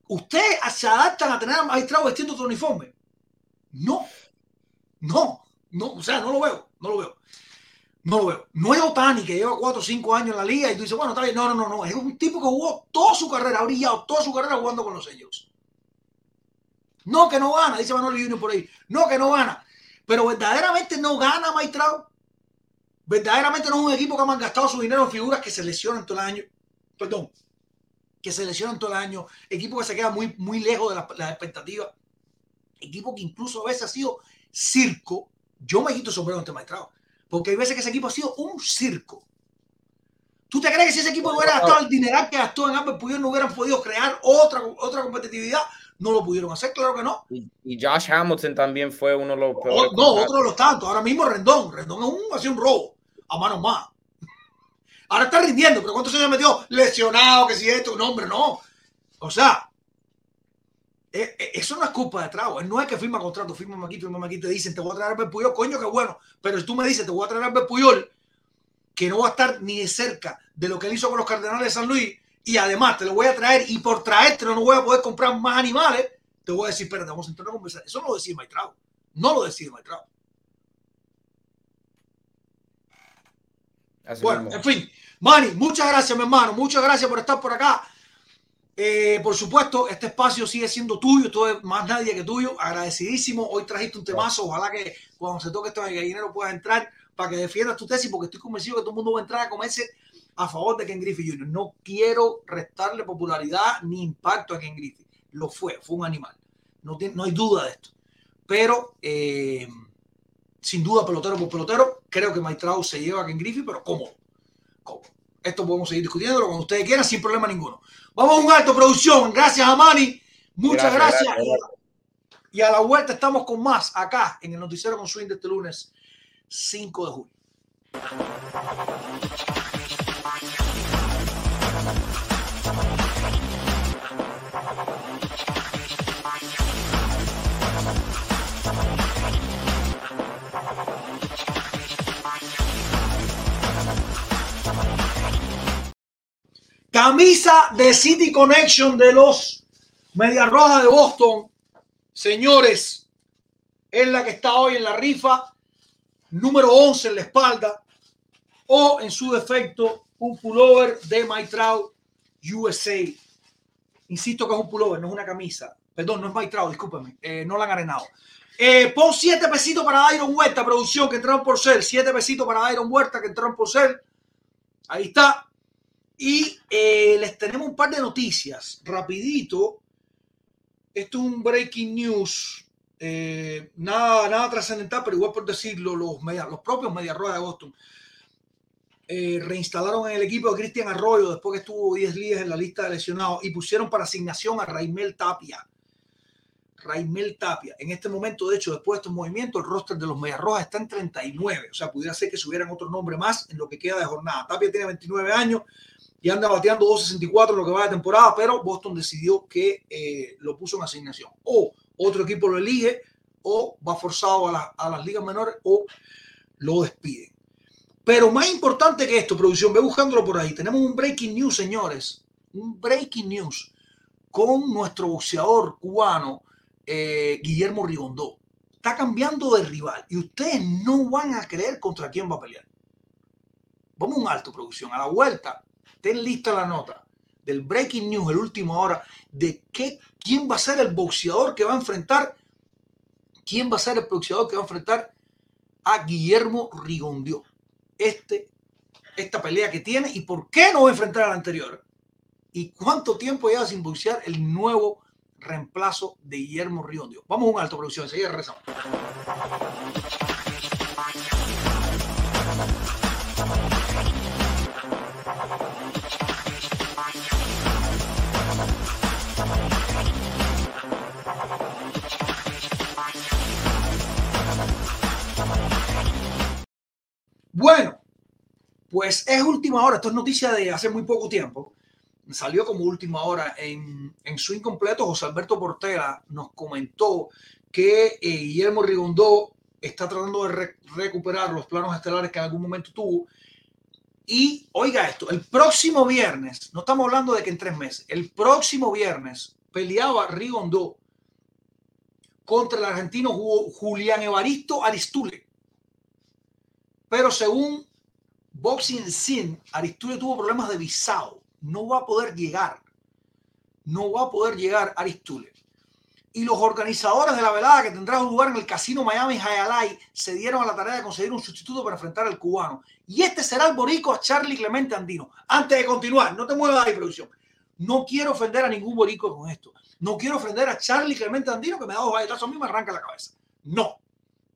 ¿Ustedes se adaptan a tener a Trout vestiendo otro uniforme? No, no, no, o sea, no lo veo, no lo veo. No lo veo. No es Otani que lleva 4 o 5 años en la liga y tú dices, bueno, está bien. No, no, no, no. Es un tipo que jugó toda su carrera, ha brillado toda su carrera jugando con los Angels. No, que no gana, dice Manuel Junior por ahí. No, que no gana. Pero verdaderamente no gana Trout. Verdaderamente no es un equipo que ha malgastado su dinero en figuras que se lesionan todo el año. Perdón. Que se lesionan todo el año. Equipo que se queda muy, muy lejos de las la expectativas. Equipo que incluso a veces ha sido circo. Yo me quito el sombrero ante Trout. Porque hay veces que ese equipo ha sido un circo. ¿Tú te crees que si ese equipo hubiera gastado el dineral que gastó en Albert Puyol no hubieran podido crear otra, otra competitividad? No lo pudieron hacer, claro que no. Y, y Josh Hamilton también fue uno de los O- peores. no, otro de los tantos. Ahora mismo Rendón. Rendón es un, ha sido un robo. A manos más. Ahora está rindiendo, pero ¿cuántos años metió? Lesionado, que si esto, no, hombre, no. O sea, eso no es culpa de. Él no es que firma contrato, firma aquí, firma aquí, te dicen, te voy a traer a Albert Puyol, coño, qué bueno. Pero si tú me dices, te voy a traer a Albert Puyol, que no va a estar ni de cerca de lo que él hizo con los Cardenales de San Luis, y además te lo voy a traer, y por traértelo no voy a poder comprar más animales, te voy a decir, espérate, vamos a entrar a conversar. Eso no lo decide Maitrao. No lo decide Maitrao. Bueno, mismo. en fin, Manny, muchas gracias, mi hermano. Muchas gracias por estar por acá. Eh, por supuesto, este espacio sigue siendo tuyo, esto es más nadie que tuyo. Agradecidísimo. Hoy trajiste un temazo. Ojalá que cuando se toque este gallinero puedas entrar para que defiendas tu tesis, porque estoy convencido que todo el mundo va a entrar a comerse a favor de Ken Griffey Jr. No quiero restarle popularidad ni impacto a Ken Griffey. Lo fue, fue un animal. No, tiene- no hay duda de esto. Pero, eh, sin duda, pelotero por pelotero, creo que Maitrao se lleva a Ken Griffey, pero cómodo. cómodo. Esto podemos seguir discutiéndolo cuando ustedes quieran, sin problema ninguno. Vamos a un alto, producción. Gracias a Manny. Muchas Gracias, gracias. gracias, Y a la vuelta estamos con más acá en el Noticiero con Swing de este lunes 5 de julio. Camisa de City Connection de los Medias Rojas de Boston. Señores, es la que está hoy en la rifa. Número 11 en la espalda. O en su defecto, un pullover de My USA. Insisto que es un pullover, no es una camisa. Perdón, no es My Trout, discúlpeme. Eh, no la han arenado. Eh, pon siete pesitos para Iron Huerta, producción, que entraron por ser. Siete pesitos para Iron Huerta, que entraron por ser. Ahí está. Y eh, les tenemos un par de noticias. Rapidito. Esto es un breaking news. eh, nada, nada trascendental, pero igual por decirlo, los, media- los propios Media Roja de Boston eh, reinstalaron en el equipo de Cristian Arroyo después que estuvo 10 días en la lista de lesionados y pusieron para asignación a Raimel Tapia. Raimel Tapia. En este momento, de hecho, después de estos movimientos, el roster de los Medias Rojas está en 39. O sea, pudiera ser que subieran otro nombre más en lo que queda de jornada. Tapia tiene 29 años y anda bateando 2.64 en lo que va de temporada, pero Boston decidió que eh, lo puso en asignación. O otro equipo lo elige, o va forzado a, la- a las ligas menores, o lo despiden. Pero más importante que esto, producción, ve buscándolo por ahí. Tenemos un breaking news, señores. Un breaking news con nuestro boxeador cubano, eh, Guillermo Rigondó. Está cambiando de rival y ustedes no van a creer contra quién va a pelear. Vamos a un alto, producción. A la vuelta, ten lista la nota del breaking news, el último hora, de qué, quién va a ser el boxeador que va a enfrentar, quién va a ser el boxeador que va a enfrentar a Guillermo Rigondeó. Este, esta pelea que tiene y por qué no va a enfrentar al anterior. Y cuánto tiempo lleva sin boxear el nuevo reemplazo de Guillermo Rigondeó. Vamos a un alto, producción. Enseguida regresamos. Bueno, pues es última hora. Esto es noticia de hace muy poco tiempo. Salió como última hora en, en su incompleto. José Alberto Portela nos comentó que eh, Guillermo Rigondó está tratando de re- recuperar los planos estelares que en algún momento tuvo. Y oiga esto, el próximo viernes, no estamos hablando de que en tres meses, el próximo viernes peleaba Rigondó contra el argentino Ju- Julián Evaristo Aristule. Pero según Boxing Sin, Aristule tuvo problemas de visado. No va a poder llegar. No va a poder llegar Aristule. Y los organizadores de la velada que tendrá lugar en el Casino Miami Hialeah se dieron a la tarea de conseguir un sustituto para enfrentar al cubano. Y este será el boricua Charlie Clemente Andino. Antes de continuar, no te muevas de ahí, producción. No quiero ofender a ningún boricua con esto. No quiero ofender a Charlie Clemente Andino que me da dos galletazos a mí me arranca la cabeza. No.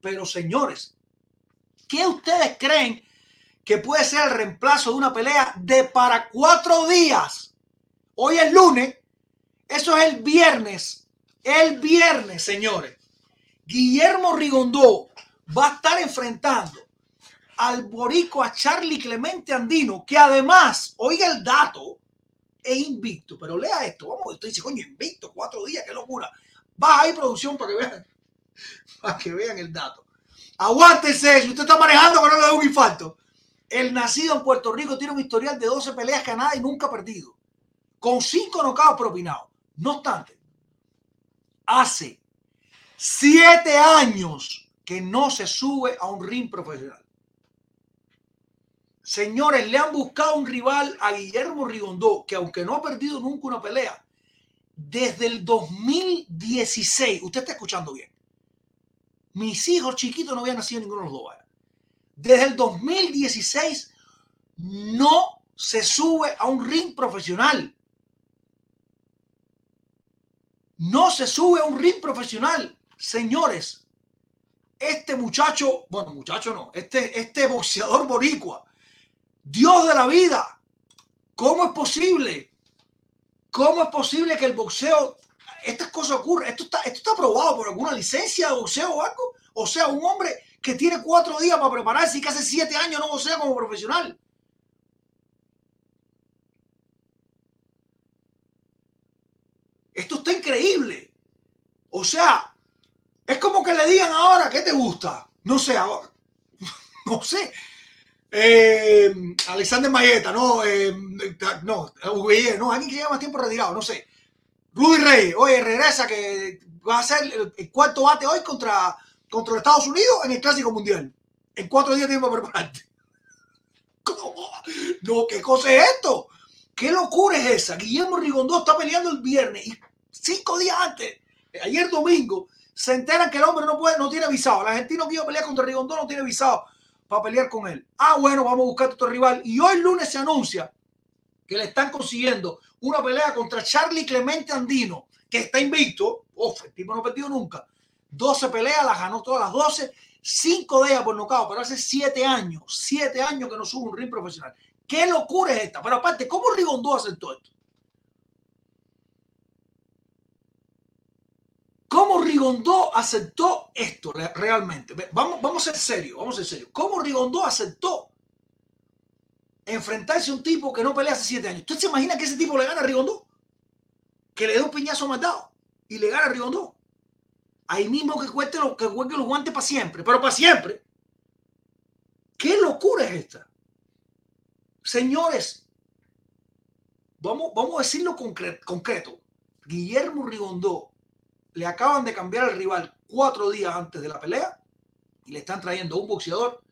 Pero señores, ¿qué ustedes creen que puede ser el reemplazo de una pelea de para cuatro días. Hoy es lunes, eso es el viernes, el viernes, señores. Guillermo Rigondó va a estar enfrentando al boricua Charlie Clemente Andino, que además, oiga el dato, es invicto, pero lea esto, vamos, usted dice, coño, invicto, cuatro días, qué locura. Va ahí producción para que vean, para que vean el dato. Aguántese, si usted está manejando que no le dé un infarto. El nacido en Puerto Rico tiene un historial de 12 peleas ganadas y nunca perdido, con 5 nocaos propinados. No obstante, hace 7 años que no se sube a un ring profesional. Señores, le han buscado un rival a Guillermo Rigondó, que aunque no ha perdido nunca una pelea, desde el 2016, usted está escuchando bien, mis hijos chiquitos no habían nacido ninguno de los dos. Desde el 2016 no se sube a un ring profesional. No se sube a un ring profesional. Señores, este muchacho, bueno, muchacho no, este, este boxeador boricua, Dios de la vida, ¿cómo es posible? ¿Cómo es posible que el boxeo, estas cosas ocurran? Esto está, esto está aprobado por alguna licencia de boxeo o algo. O sea, un hombre que tiene cuatro días para prepararse y que hace siete años no boxea como profesional. Esto está increíble. O sea, es como que le digan ahora, ¿qué te gusta? No sé, ahora. No sé. Eh, Alexander Mayeta, no, eh, no, VIE, no, alguien que lleva más tiempo retirado, no sé. Rudy Rey, oye, regresa que va a ser el, cuarto bate hoy contra, contra Estados Unidos en el Clásico Mundial. En cuatro días tiempo para prepararte. ¿Cómo? No, ¿qué cosa es esto? ¿Qué locura es esa? Guillermo Rigondó está peleando el viernes y cinco días antes, ayer domingo, se enteran que el hombre no puede, no tiene visado. El argentino que iba a pelear contra Rigondó no tiene visado para pelear con él. Ah, bueno, vamos a buscar otro rival. Y hoy lunes se anuncia que le están consiguiendo una pelea contra Charlie Clemente Andino, que está invicto. Uf, el tipo no ha perdido nunca. 12 peleas, las ganó todas las 12. 5 de ellas por nocao, pero hace 7 años, 7 años que no sube un ring profesional. ¿Qué locura es esta? Pero aparte, ¿cómo Rigondó aceptó esto? ¿Cómo Rigondó aceptó esto realmente? Vamos, vamos a ser serios, vamos a ser serios. ¿Cómo Rigondó aceptó enfrentarse a un tipo que no pelea hace siete años? ¿Usted se imagina que ese tipo le gana a Rigondó? Que le dé un piñazo matado y le gana a Rigondó. Ahí mismo que cueste lo, que cuelgue los guantes para siempre, pero para siempre. ¿Qué locura es esta? Señores, vamos, vamos a decirlo concreto, concreto. Guillermo Rigondó le acaban de cambiar al rival cuatro días antes de la pelea y le están trayendo un boxeador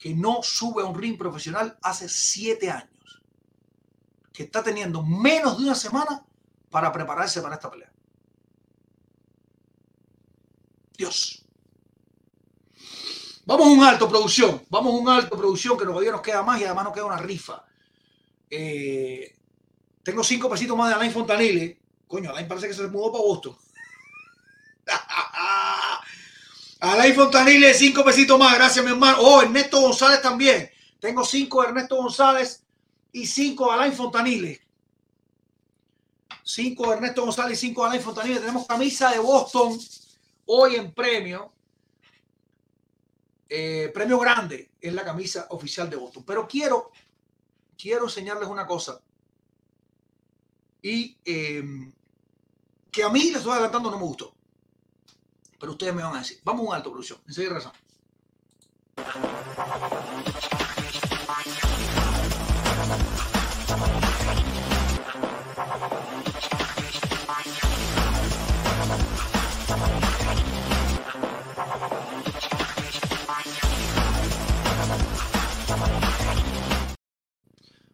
que no sube a un ring profesional hace siete años, que está teniendo menos de una semana para prepararse para esta pelea. Dios. Vamos a un alto, producción. Vamos a un alto, producción, que todavía nos queda más y además nos queda una rifa. Eh, tengo cinco pesitos más de Alain Fontanile. Coño, Alain parece que se mudó para Boston. Alain Fontanile, cinco pesitos más. Gracias, mi hermano. Oh, Ernesto González también. Tengo cinco Ernesto González y cinco Alain Fontanile. Cinco Ernesto González y cinco Alain Fontanile. Tenemos camisa de Boston hoy en premio. Eh, premio grande es la camisa oficial de Boston. Pero quiero, quiero enseñarles una cosa. Y eh, que a mí, les estoy adelantando, no me gustó. Pero ustedes me van a decir. Vamos a un alto, producción. Enseguida razón.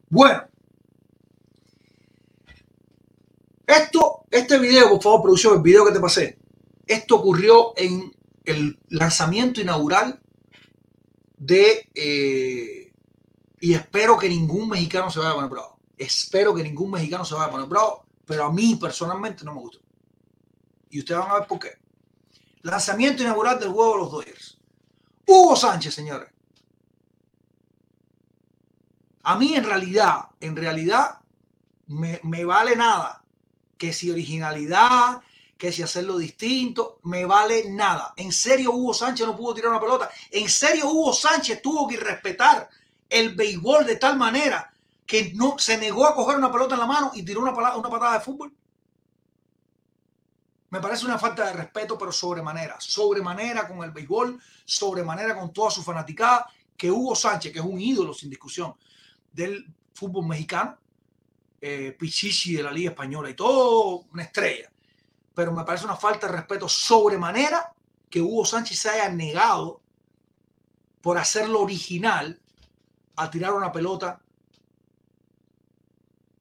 Bueno, esto, este video, por favor, producción, el video que te pasé, esto ocurrió en el lanzamiento inaugural de, eh, y espero que ningún mexicano se vaya a poner bravo. Espero que ningún mexicano se vaya a poner bravo, pero a mí personalmente no me gustó. Y ustedes van a ver por qué. Lanzamiento inaugural del juego de los Dodgers. Hugo Sánchez, señores. A mí en realidad, en realidad, me, me vale nada que si originalidad, que si hacerlo distinto, me vale nada. En serio, Hugo Sánchez no pudo tirar una pelota. En serio, Hugo Sánchez tuvo que respetar el béisbol de tal manera que no se negó a coger una pelota en la mano y tiró una, una patada de fútbol. Me parece una falta de respeto, pero sobremanera. Sobremanera con el béisbol, sobremanera con toda su fanaticada. Que Hugo Sánchez, que es un ídolo sin discusión del fútbol mexicano, eh, Pichichi de la Liga Española y todo, una estrella. Pero me parece una falta de respeto sobremanera que Hugo Sánchez se haya negado por hacerlo original a tirar una pelota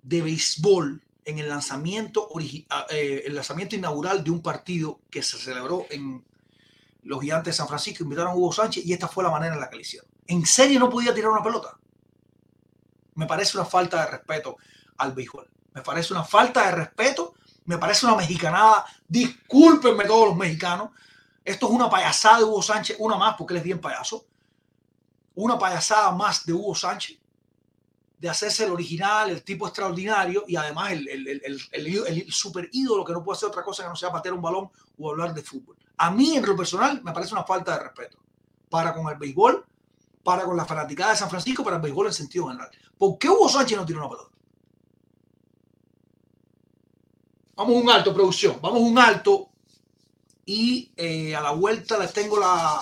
de béisbol en el lanzamiento, ah, eh, el lanzamiento inaugural de un partido que se celebró en los Gigantes de San Francisco. Invitaron a Hugo Sánchez y esta fue la manera en la que lo hicieron. ¿En serio no podía tirar una pelota? Me parece una falta de respeto al béisbol. Me parece una falta de respeto. Me parece una mexicanada. Discúlpenme todos los mexicanos. Esto es una payasada de Hugo Sánchez, una más porque él es bien payaso. Una payasada más de Hugo Sánchez de hacerse el original, el tipo extraordinario y además el, super ídolo que no puede hacer otra cosa que no sea patear un balón o hablar de fútbol. A mí, en lo personal, me parece una falta de respeto para con el béisbol, para con la fanaticada de San Francisco, para el béisbol en sentido general. ¿Por qué Hugo Sánchez no tiene una pelota? Vamos a un alto, producción. Vamos a un alto y eh, a la vuelta les tengo la.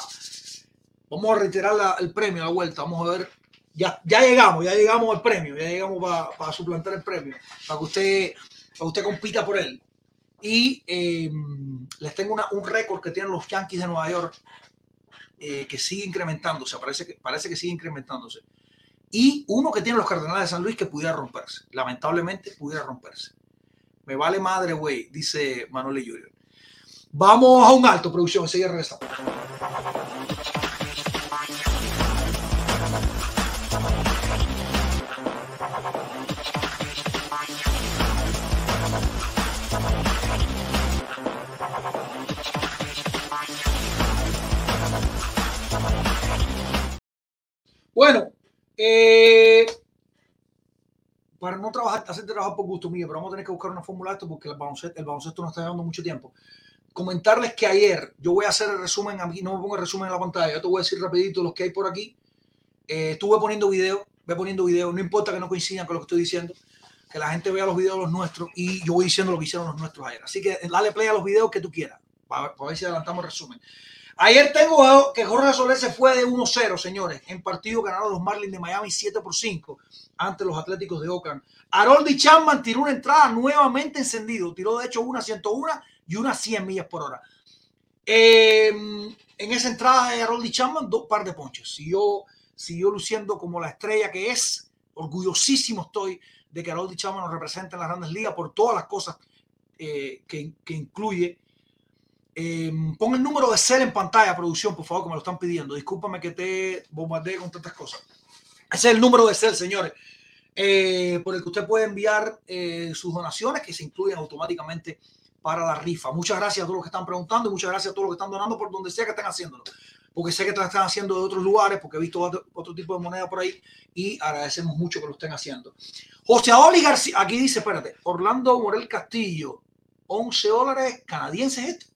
Vamos a reiterar el premio a la vuelta. Vamos a ver. Ya, ya llegamos, ya llegamos al premio, ya llegamos para suplantar el premio, para que usted, para usted compita por él. Y eh, les tengo un récord que tienen los Yankees de Nueva York eh, que sigue incrementándose, parece que, parece que sigue incrementándose. Y uno que tienen los Cardenales de San Luis que pudiera romperse, lamentablemente pudiera romperse. Me vale madre, güey, dice Manuel Junior. Vamos a un alto, producción, enseguida regresamos. Bueno, eh, para no trabajar, hacer trabajar por gusto mío, pero vamos a tener que buscar una fórmula esto porque el baloncesto, el baloncesto está llevando mucho tiempo. Comentarles que ayer, yo voy a hacer el resumen aquí, no me pongo el resumen en la pantalla, yo te voy a decir rapidito los que hay por aquí. Eh, estuve poniendo video, voy poniendo video, no importa que no coincidan con lo que estoy diciendo, que la gente vea los videos los nuestros y yo voy diciendo lo que hicieron los nuestros ayer. Así que dale play a los videos que tú quieras, para, para ver si adelantamos el resumen. Ayer tengo que Jorge Soler se fue de 1-0, señores, en partido ganaron los Marlins de Miami 7 por 5 ante los Atléticos de Oakland. Haroldi Chapman tiró una entrada nuevamente encendido, tiró de hecho una 101 y una 100 millas por hora. Eh, en esa entrada de Haroldi Chapman, dos par de ponches. Siguió, siguió luciendo como la estrella que es. Orgullosísimo estoy de que Haroldi Chapman nos represente en las grandes ligas por todas las cosas eh, que, que incluye eh, pon el número de cel en pantalla, producción, por favor, que me lo están pidiendo. Discúlpame que te bombardeé con tantas cosas. Ese es el número de cel, señores, eh, por el que usted puede enviar eh, sus donaciones que se incluyen automáticamente para la rifa. Muchas gracias a todos los que están preguntando y muchas gracias a todos los que están donando por donde sea que estén haciéndolo. Porque sé que lo están haciendo de otros lugares, porque he visto otro, otro tipo de moneda por ahí y agradecemos mucho que lo estén haciendo. José Oli García, aquí dice, espérate, Orlando Morel Castillo, 11 dólares canadienses esto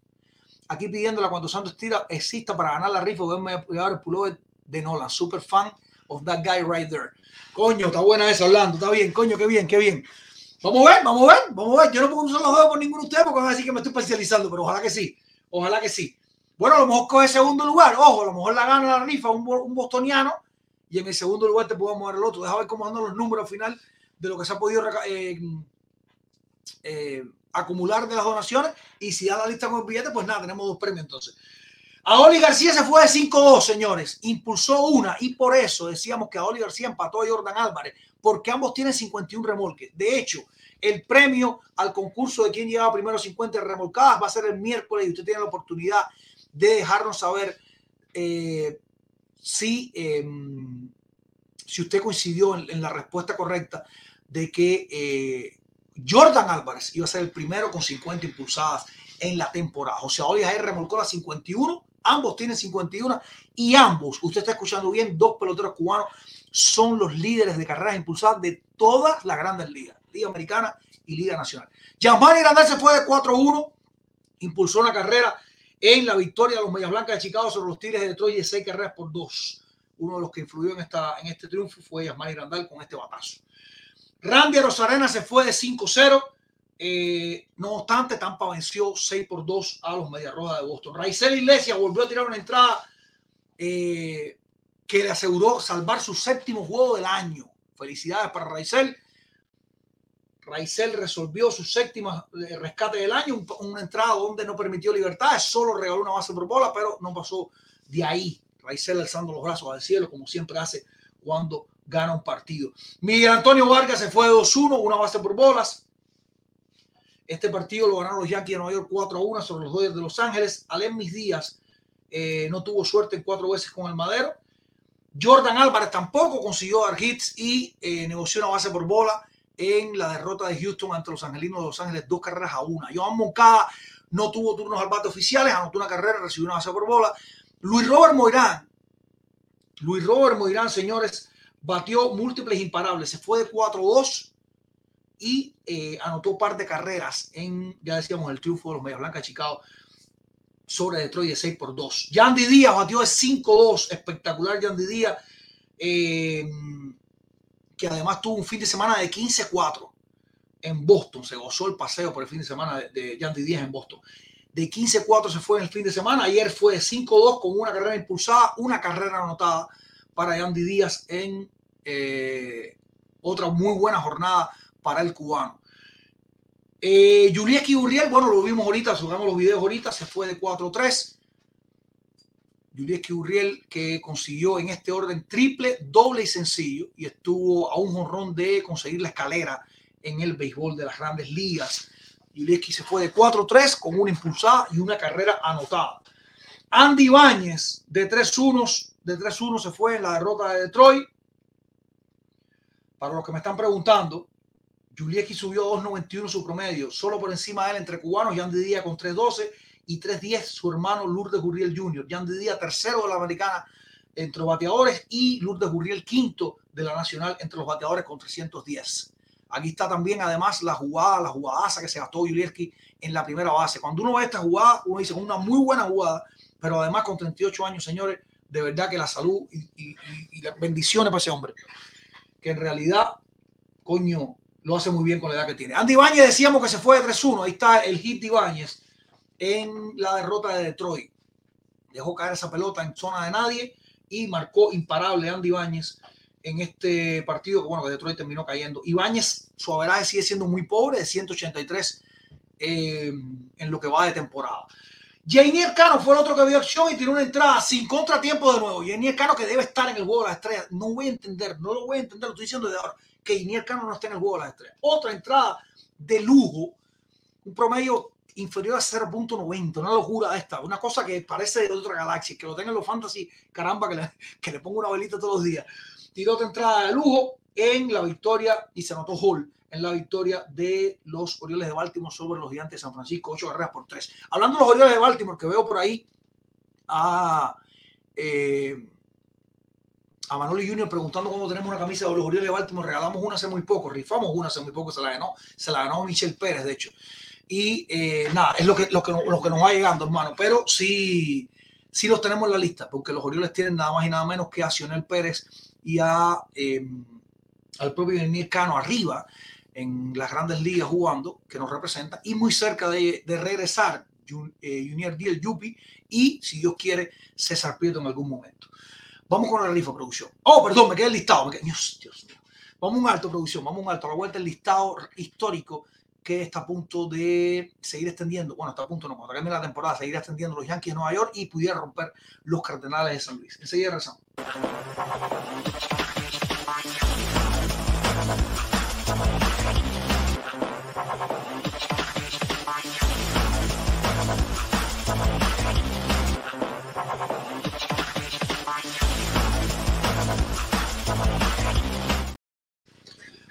aquí pidiéndola cuando Santos tira exista para ganar la rifa. Voy a llevar el pullover de Nolan. Super fan of that guy right there. Coño, está buena esa, Orlando. Está bien, coño, qué bien, qué bien. Vamos a ver, vamos a ver, vamos a ver. Yo no puedo usar los dedos por ninguno de ustedes porque van a decir que me estoy parcializando, pero ojalá que sí. Ojalá que sí. Bueno, a lo mejor coge segundo lugar. Ojo, a lo mejor la gana la rifa un, un bostoniano y en el segundo lugar te puedo mover el otro. Deja ver cómo andan los números al final de lo que se ha podido eh, eh, acumular de las donaciones y si da la lista con el billete, pues nada, tenemos dos premios entonces. A Oli García se fue de 5-2, señores. Impulsó una y por eso decíamos que a Oli García empató a Jordan Álvarez, porque ambos tienen 51 remolques. De hecho, el premio al concurso de quién llevaba primero 50 remolcadas va a ser el miércoles y usted tiene la oportunidad de dejarnos saber eh, si, eh, si usted coincidió en, en, la respuesta correcta de que eh, Jordan Álvarez iba a ser el primero con 50 impulsadas en la temporada. O sea, Oli Jair remolcó las 51, ambos tienen 51 y ambos, usted está escuchando bien, dos peloteros cubanos son los líderes de carreras impulsadas de todas las grandes ligas, Liga Americana y Liga Nacional. Gianmani Grandal se fue de 4-1, impulsó una carrera en la victoria de los Medias Blancas de Chicago sobre los Tigres de Detroit de seis carreras por dos. Uno de los que influyó en, esta, en este triunfo fue Yasmani Grandal con este batazo. Randy Rosarena se fue de 5-0. Eh, no obstante, Tampa venció 6 por 2 a los Medias Rojas de Boston. Raizel Iglesias volvió a tirar una entrada eh, que le aseguró salvar su séptimo juego del año. Felicidades para Raizel. Raizel resolvió su séptima eh, rescate del año, una entrada donde no permitió libertad, solo regaló una base por bola, pero no pasó de ahí. Raizel alzando los brazos al cielo, como siempre hace cuando gana un partido. Miguel Antonio Vargas se fue de 2-1, una base por bolas. Este partido lo ganaron los Yankees de Nueva York 4-1 sobre los Dodgers de Los Ángeles. Alemis Díaz eh, no tuvo suerte en cuatro veces con el Madero. Jordan Álvarez tampoco consiguió dar hits y eh, negoció una base por bola en la derrota de Houston ante los Angelinos de Los Ángeles, dos carreras a una. Joan Moncada no tuvo turnos al bate oficiales, anotó una carrera, recibió una base por bola. Luis Robert Moirán, Luis Robert Moirán, señores, batió múltiples imparables, se fue de 4-2 y eh, anotó un par de carreras en, ya decíamos, el triunfo de los Medias Blancas de Chicago sobre Detroit de 6 por 2. Yandy Díaz batió de 5-2, espectacular Yandy Díaz. Eh, que además tuvo un fin de semana de 15-4 en Boston. Se gozó el paseo por el fin de semana de, de Yandy Díaz en Boston. De 15-4 se fue en el fin de semana. Ayer fue de 5-2 con una carrera impulsada, una carrera anotada para Yandy Díaz en eh, otra muy buena jornada para el cubano. Eh, Julieski Uriel, bueno, lo vimos ahorita, subamos los videos ahorita, se fue de 4-3. Yurieski Urriel, que consiguió en este orden triple, doble y sencillo, y estuvo a un jonrón de conseguir la escalera en el béisbol de las grandes ligas. Yurieski se fue de 4-3 con una impulsada y una carrera anotada. Andy Ibáñez de 3-1 de 3-1 se fue en la derrota de Detroit. Para los que me están preguntando, Julieski subió 2.91 su promedio, solo por encima de él entre cubanos y Andy Díaz con 3.12 y 3-10 su hermano Lourdes Gurriel Jr. Yandy Díaz, tercero de la americana entre los bateadores y Lourdes Gurriel, quinto de la nacional entre los bateadores con 310. Aquí está también además la jugada, la jugadaza que se gastó Julieski en la primera base. Cuando uno ve esta jugada, uno dice una muy buena jugada, pero además con 38 años, señores, de verdad que la salud y, y, bendiciones para ese hombre, que en realidad, coño, lo hace muy bien con la edad que tiene. Andy Ibáñez decíamos que se fue de 3-1, ahí está el hit de Ibáñez en la derrota de Detroit. Dejó caer esa pelota en zona de nadie y marcó imparable Andy Ibáñez en este partido bueno que Detroit terminó cayendo. Ibáñez, su averaje sigue siendo muy pobre, de 183 eh, en lo que va de temporada. Jainier Cano fue el otro que vio acción y tiró una entrada sin contratiempo de nuevo. Jainier Cano que debe estar en el juego de las estrellas. No voy a entender, no lo voy a entender, lo estoy diciendo desde ahora, que Jainier Cano no esté en el juego de las estrellas. Otra entrada de lujo, un promedio inferior a 0.90, una locura esta, una cosa que parece de otra galaxia, que lo tengan los fantasy, caramba, que le, que pongo una velita todos los días. Tiró otra entrada de lujo en la victoria y se anotó Hall en la victoria de los Orioles de Baltimore sobre los Gigantes de San Francisco, 8 carreras por 3. Hablando de los Orioles de Baltimore, que veo por ahí a, eh, a Manoli Junior preguntando cómo tenemos una camisa de los Orioles de Baltimore, regalamos una hace muy poco, rifamos una hace muy poco, se la ganó, se la ganó Michelle Pérez, de hecho. Y eh, nada, es lo que, lo, que, lo que nos va llegando, hermano, pero sí, sí los tenemos en la lista, porque los Orioles tienen nada más y nada menos que a Sionel Pérez y a, eh, al propio Daniel Cano arriba en las grandes ligas jugando, que nos representa, y muy cerca de, de regresar eh, Junior Díaz Yupi y, si Dios quiere, César Prieto en algún momento. Vamos con la rifa producción. Oh, perdón, me quedé listado. Me quedé... Dios, Dios mío. Vamos un alto, producción. Vamos un alto. A la vuelta el listado histórico que está a punto de seguir extendiendo. Bueno, está a punto, no, cuando termine la temporada, seguir extendiendo los Yankees de Nueva York y pudiera romper los Cardenales de San Luis. Enseguida rezamos.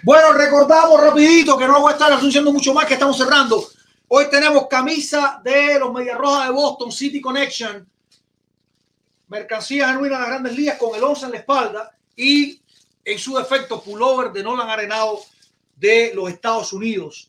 Bueno, recordamos rapidito que no voy a estar anunciando mucho más, que estamos cerrando. Hoy tenemos camisa de los Medias Rojas de Boston City Connection, mercancía genuina de las grandes ligas con el 11 en la espalda y en su defecto pullover de Nolan Arenado de los Estados Unidos.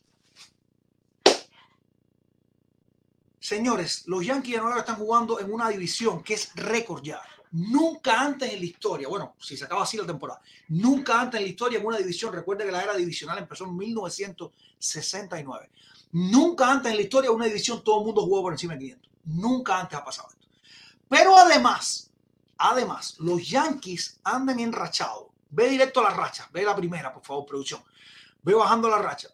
Señores, los Yankees de Nueva York están jugando en una división que es récord ya. Nunca antes en la historia, bueno, si se acaba así la temporada, nunca antes en la historia en una división, recuerde que la era divisional empezó en 1969. Nunca antes en la historia una división todo el mundo jugó por encima de 500. Nunca antes ha pasado esto. Pero además, además, los Yankees andan enrachados. Ve directo a la racha, ve la primera, por favor, producción. Ve bajando la racha.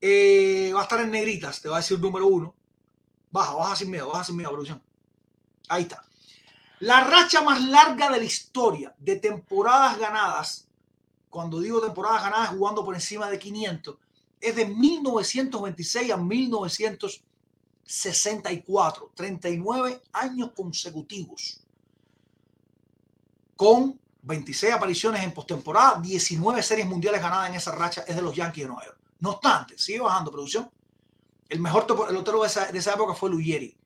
Eh, va a estar en negritas, te va a decir número uno. Baja, baja sin miedo, baja sin miedo, producción. Ahí está. La racha más larga de la historia de temporadas ganadas, cuando digo temporadas ganadas jugando por encima de 500, es de 1926 a 1964, 39 años consecutivos, con 26 apariciones en postemporada, 19 series mundiales ganadas en esa racha, es de los Yankees de Nueva York. No obstante, sigue bajando producción. El mejor pelotero de esa, de esa época fue Luyeri.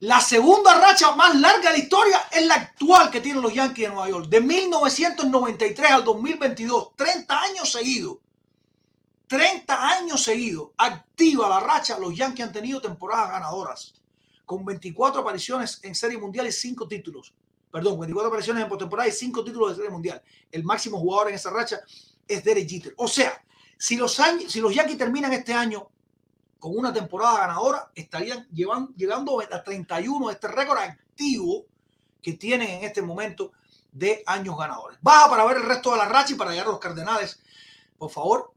La segunda racha más larga de la historia es la actual que tienen los Yankees de Nueva York. De 1993 al 2022, 30 años seguidos. 30 años seguidos. Activa la racha. Los Yankees han tenido temporadas ganadoras. Con 24 apariciones en Serie Mundial y 5 títulos. Perdón, 24 apariciones en postemporada y 5 títulos de Serie Mundial. El máximo jugador en esa racha es Derek Jeter. O sea, si los, si los Yankees terminan este año con una temporada ganadora, estarían llevando, llegando a 31 este récord activo que tienen en este momento de años ganadores. Baja para ver el resto de la racha y para llegar a los Cardenales, por favor.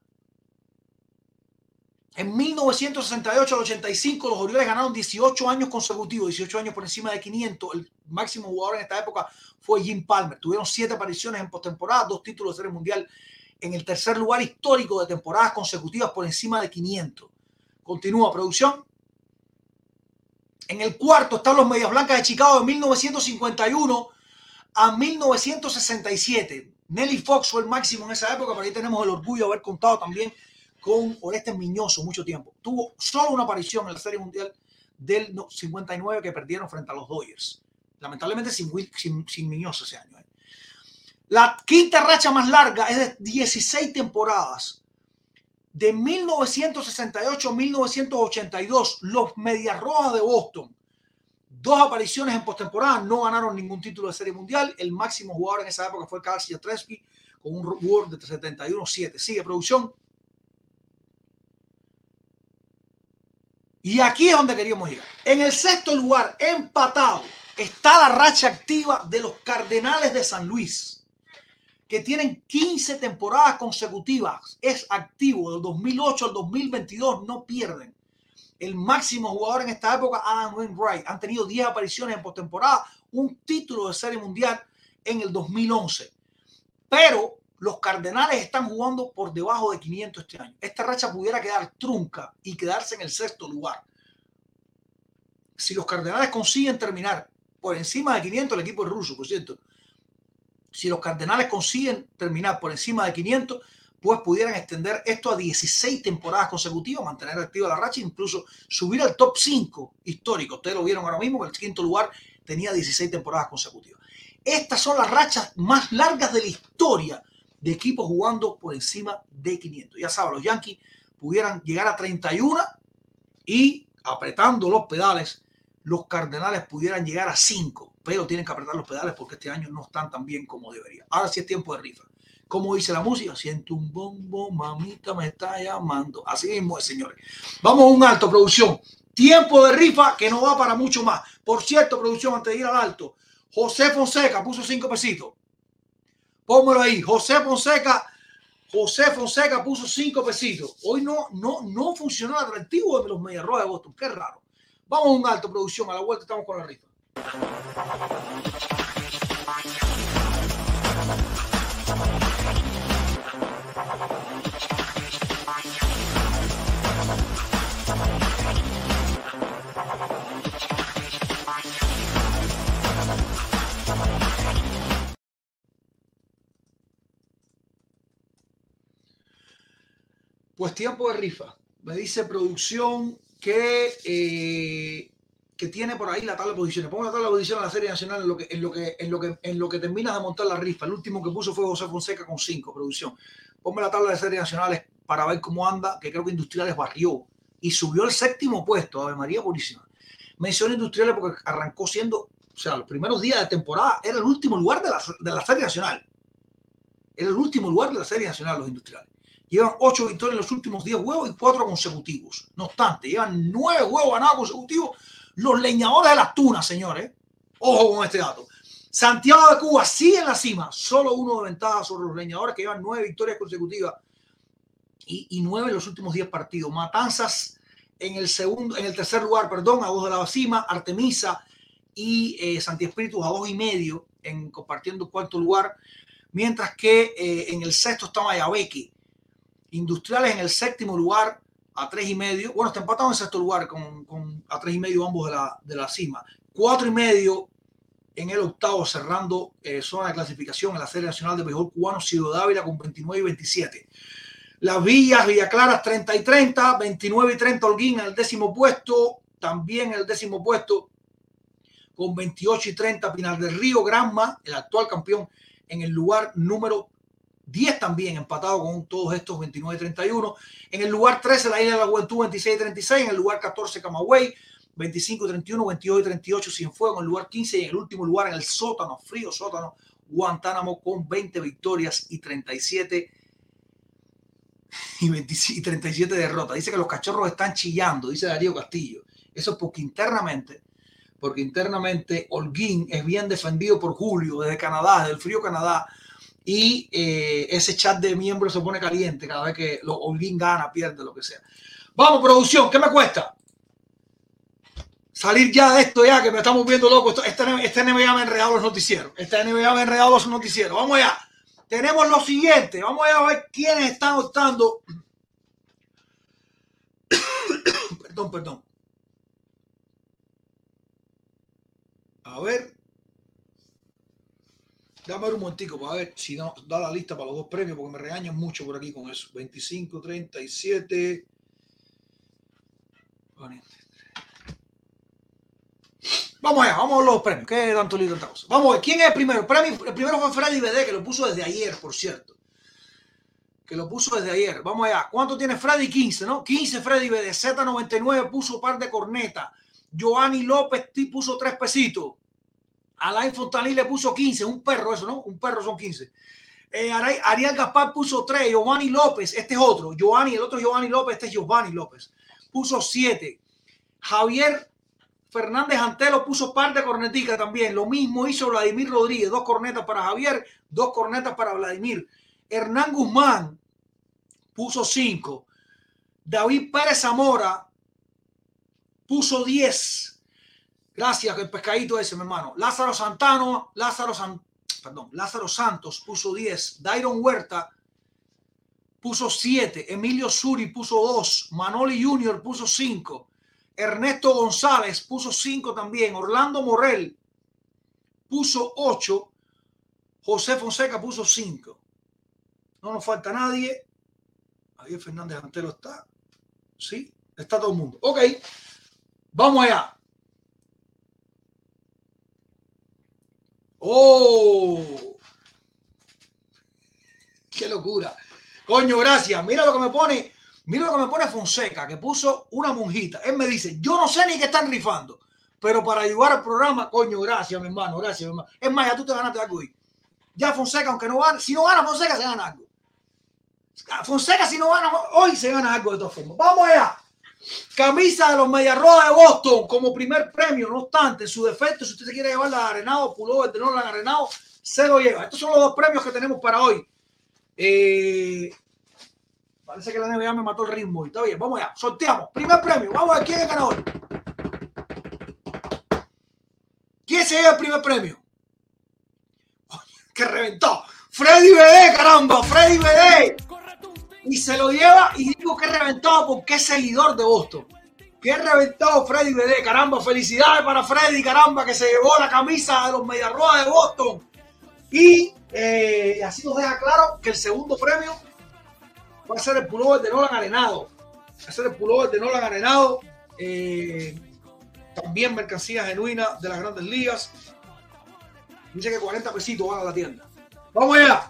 En 1968 al 85 los Orioles ganaron 18 años consecutivos, 18 años por encima de 500. El máximo jugador en esta época fue Jim Palmer. Tuvieron siete apariciones en postemporada, dos títulos de serie mundial en el tercer lugar histórico de temporadas consecutivas por encima de 500. Continúa producción. En el cuarto están los Medias Blancas de Chicago de 1951 a 1967. Nelly Fox fue el máximo en esa época, pero ahí tenemos el orgullo de haber contado también con Orestes Miñoso mucho tiempo. Tuvo solo una aparición en la Serie Mundial del 59 que perdieron frente a los Dodgers. Lamentablemente sin, sin, sin Miñoso ese año. ¿eh? La quinta racha más larga es de 16 temporadas. De 1968 a 1982, los Medias Rojas de Boston, dos apariciones en postemporada, no ganaron ningún título de serie mundial. El máximo jugador en esa época fue Carl Tresky con un World de 71-7. Sigue producción. Y aquí es donde queríamos llegar. En el sexto lugar, empatado, está la racha activa de los Cardenales de San Luis que tienen 15 temporadas consecutivas, es activo del 2008 al 2022, no pierden. El máximo jugador en esta época, Adam Wainwright, han tenido 10 apariciones en postemporada, un título de serie mundial en el 2011. Pero los Cardenales están jugando por debajo de 500 este año. Esta racha pudiera quedar trunca y quedarse en el sexto lugar. Si los Cardenales consiguen terminar por encima de 500, el equipo es ruso, por cierto, si los Cardenales consiguen terminar por encima de 500, pues pudieran extender esto a 16 temporadas consecutivas, mantener activa la racha, incluso subir al top 5 histórico. Ustedes lo vieron ahora mismo, que el quinto lugar tenía 16 temporadas consecutivas. Estas son las rachas más largas de la historia de equipos jugando por encima de 500. Ya saben, los Yankees pudieran llegar a 31 y apretando los pedales, los Cardenales pudieran llegar a 5 pero tienen que apretar los pedales porque este año no están tan bien como debería. Ahora sí es tiempo de rifa. Como dice la música, siento un bombo, mamita me está llamando. Así mismo es, señores. Vamos a un alto, producción. Tiempo de rifa que no va para mucho más. Por cierto, producción, antes de ir al alto, José Fonseca puso cinco pesitos. Pónmelo ahí. José Fonseca, José Fonseca puso cinco pesitos. Hoy no, no, no funcionó el atractivo de los Medias de Boston. Qué raro. Vamos a un alto, producción. A la vuelta estamos con la rifa. Pues tiempo de rifa. Me dice producción que eh, que tiene por ahí la tabla de posiciones. Pongo la tabla de posiciones en la Serie Nacional en lo que, en lo que, en lo que, en lo que terminas de montar la rifa. El último que puso fue José Fonseca con 5, producción. Ponme la tabla de Serie Nacionales para ver cómo anda, que creo que Industriales barrió y subió al séptimo puesto. Ave María Purísima. Menciono Industriales porque arrancó siendo, o sea, los primeros días de temporada era el último lugar de la, de la Serie Nacional. Era el último lugar de la Serie Nacional, los Industriales. Llevan ocho victorias en los últimos 10 juegos y cuatro consecutivos. No obstante, llevan nueve juegos ganados consecutivos los leñadores de las tunas, señores. Ojo con este dato. Santiago de Cuba sigue en la cima, solo uno de ventaja sobre los leñadores que llevan nueve victorias consecutivas y, nueve en los últimos diez partidos. Matanzas en el segundo, en el tercer lugar, perdón, a dos de la cima, Artemisa y eh, Santi a dos y medio, en compartiendo cuarto lugar, mientras que eh, en el sexto está Mayabeque. Industriales en el séptimo lugar a tres y medio. Bueno, está empatado en sexto lugar con, con a tres y medio ambos de la, de la cima. Cuatro y medio en el octavo, cerrando eh, zona de clasificación en la Serie Nacional de Béisbol Cubano, Ciudad Dávila con 29 y 27. Las Villas, Villa Claras 30 y 30, 29 y 30 Holguín el décimo puesto, también en el décimo puesto con 28 y 30 Pinar del Río, Granma, el actual campeón en el lugar número 10 también, empatado con todos estos 29 y 31. En el lugar 13, la Isla de la Juventud, 26 y 36. En el lugar 14, Camagüey, 25 y 31, 22 y 38, Cienfuegos. En el lugar 15 y en el último lugar, en el sótano, frío sótano, Guantánamo, con 20 victorias y 37 y, 27, y 37 derrotas. Dice que los cachorros están chillando, dice Darío Castillo. Eso es porque internamente, porque internamente Holguín es bien defendido por Julio desde Canadá, desde el frío Canadá y eh, ese chat de miembros se pone caliente cada vez que lo, Holguín gana, pierde, lo que sea. Vamos, producción, ¿qué me cuesta? Salir ya de esto ya, que me estamos viendo locos. Este, este NBA me ha enredado los noticieros. Este NBA me ha enredado los noticieros. Vamos allá. Tenemos lo siguiente. Vamos allá a ver quiénes están optando. perdón, perdón. A ver. Dame un momentico para ver si da la lista para los dos premios, porque me regañan mucho por aquí con eso. 25, 37. Vamos allá, vamos a los premios. ¿Qué tanto lío estamos? Vamos a ver, ¿quién es el primero? El, premio, el primero fue Freddy BD, que lo puso desde ayer, por cierto. Que lo puso desde ayer. Vamos allá. ¿Cuánto tiene Freddy? 15, ¿no? 15 Freddy BD. Z99 puso par de corneta. Giovanni López puso tres pesitos. Alain Fontaní le puso 15, un perro eso, ¿no? Un perro son 15. Eh, Ariel Gaspar puso 3, Giovanni López, este es otro, Giovanni, el otro Giovanni López, este es Giovanni López, puso 7. Javier Fernández Antelo puso par de corneticas también, lo mismo hizo Vladimir Rodríguez, dos cornetas para Javier, dos cornetas para Vladimir. Hernán Guzmán puso 5. David Pérez Zamora puso 10. Gracias, el pescadito ese, mi hermano. Lázaro Santano, Lázaro, San, perdón, Lázaro Santos puso 10. Dairon Huerta puso 7. Emilio Suri puso 2. Manoli Junior puso 5. Ernesto González puso 5 también. Orlando Morel puso 8. José Fonseca puso 5. No nos falta nadie. Ahí Fernández Antero está. Sí, está todo el mundo. Ok, vamos allá. ¡Oh! ¡Qué locura! Coño, gracias. Mira lo que me pone, mira lo que me pone Fonseca, que puso una monjita. Él me dice, yo no sé ni qué están rifando, pero para ayudar al programa, coño, gracias, mi hermano, gracias, mi hermano. Es más, ya tú te ganaste algo hoy. Ya Fonseca, aunque no gane, si no gana Fonseca, se gana algo. Fonseca, si no gana, hoy se gana algo de todas formas. Vamos allá. Camisa de los Mediarrojas de Boston como primer premio. No obstante, su defecto, si usted se quiere llevar la Arenado, pullover de Nolan Arenado, se lo lleva. Estos son los dos premios que tenemos para hoy. Eh, parece que la NBA me mató el ritmo. Y está bien, vamos allá. Sorteamos. Primer premio. Vamos a ver quién es el ganador. ¿Quién se lleva el primer premio? que reventó. Freddy BD, caramba, Freddy BD y se lo lleva y digo que reventado porque es seguidor de Boston. Que reventado Freddy BD, caramba, felicidades para Freddy, caramba, que se llevó la camisa de los Mediarrojas de Boston. Y eh, así nos deja claro que el segundo premio va a ser el pullover de Nolan Arenado. Va a ser el pullover de Nolan Arenado. Eh, También mercancía genuina de las grandes ligas. Dice que 40 pesitos van a la tienda. Vamos allá.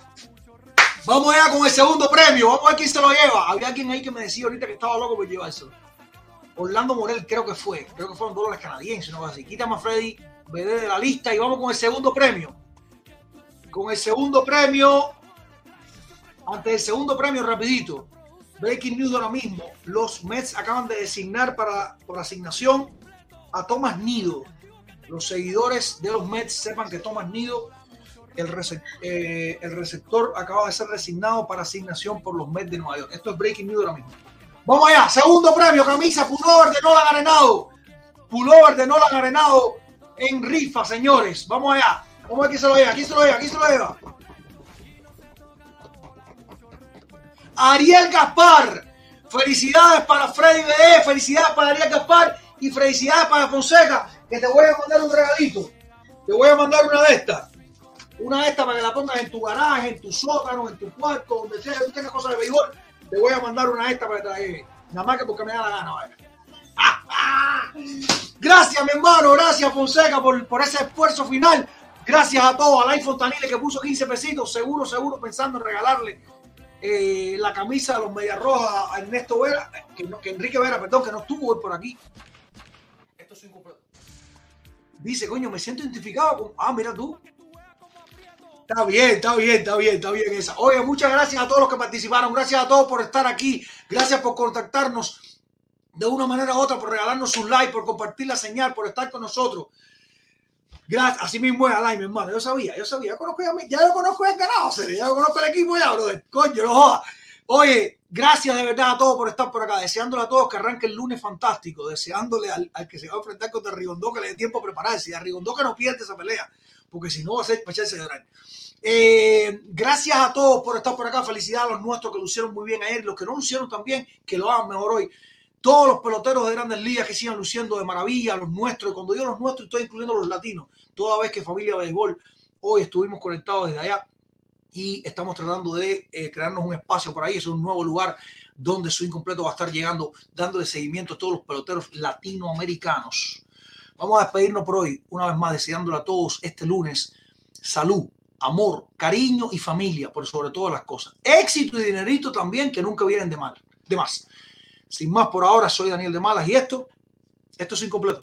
Vamos allá con el segundo premio. Vamos a ver quién se lo lleva. Había alguien ahí que me decía ahorita que estaba loco por llevárselo. Orlando Morel creo que fue. Creo que fueron dólares canadienses, no así. Quítame a Freddy, veré de la lista y vamos con el segundo premio. Con el segundo premio. Antes del segundo premio, rapidito. Breaking news ahora mismo. Los Mets acaban de designar para, por asignación a Thomas Nido. Los seguidores de los Mets sepan que Thomas Nido, eh, el receptor, acaba de ser designado para asignación por los Mets de Nueva York. Esto es breaking news ahora mismo. Vamos allá, segundo premio, camisa, pullover de Nolan Arenado. Pullover de Nolan Arenado en rifa, señores. Vamos allá. Vamos a ver quién se lo lleva, quién se lo lleva, quién se lo lleva. Ariel Gaspar. Felicidades para Freddy BE, felicidades para Ariel Gaspar y felicidades para Fonseca, que te voy a mandar un regalito. Te voy a mandar una de estas. Una de estas para que la pongas en tu garaje, en tu sótano, en tu cuarto, donde sea que tú tengas cosas de béisbol. Te voy a mandar una de estas para que te. Nada más que porque me da la gana, vaya. Gracias, mi hermano. Gracias, Fonseca, por, por ese esfuerzo final. Gracias a todos. A Lai Fontanile que puso 15 pesitos. Seguro, seguro, pensando en regalarle eh, la camisa de los Medias Rojas a Ernesto Vera, que, no- que Enrique Vera, perdón, que no estuvo hoy por aquí. Esto es incompleto. Dice, coño, me siento identificado con. Ah, mira tú. Está bien, está bien, está bien, está bien esa. Oye, muchas gracias a todos los que participaron. Gracias a todos por estar aquí. Gracias por contactarnos de una manera u otra, por regalarnos un like, por compartir la señal, por estar con nosotros. Gracias, así mismo es Alain, mi hermano. Yo sabía, yo sabía, yo conozco ya, ya yo conozco el ganado, ya yo conozco el equipo ya, brother. Coño, no jodas. Oye, gracias de verdad a todos por estar por acá, deseándole a todos que arranque el lunes fantástico, deseándole al, al que se va a enfrentar contra Rigondó que le dé tiempo a prepararse, y a Rigondó que no pierde esa pelea, porque si no va a ser para echarse de llorar. Eh, gracias a todos por estar por acá. Felicidades a los nuestros que lo hicieron muy bien ayer. Los que no lo hicieron también, que lo hagan mejor hoy. Todos los peloteros de grandes ligas que sigan luciendo de maravilla, los nuestros. Y cuando digo los nuestros, estoy incluyendo los latinos. Toda vez que Familia Béisbol, hoy estuvimos conectados desde allá y estamos tratando de eh, crearnos un espacio por ahí. Es un nuevo lugar donde su incompleto va a estar llegando, dándole seguimiento a todos los peloteros latinoamericanos. Vamos a despedirnos por hoy, una vez más, deseándole a todos este lunes salud, amor, cariño y familia, por sobre todas las cosas. Éxito y dinerito también, que nunca vienen de mal, de más. Sin más por ahora, soy Daniel de Malas y esto, esto es incompleto.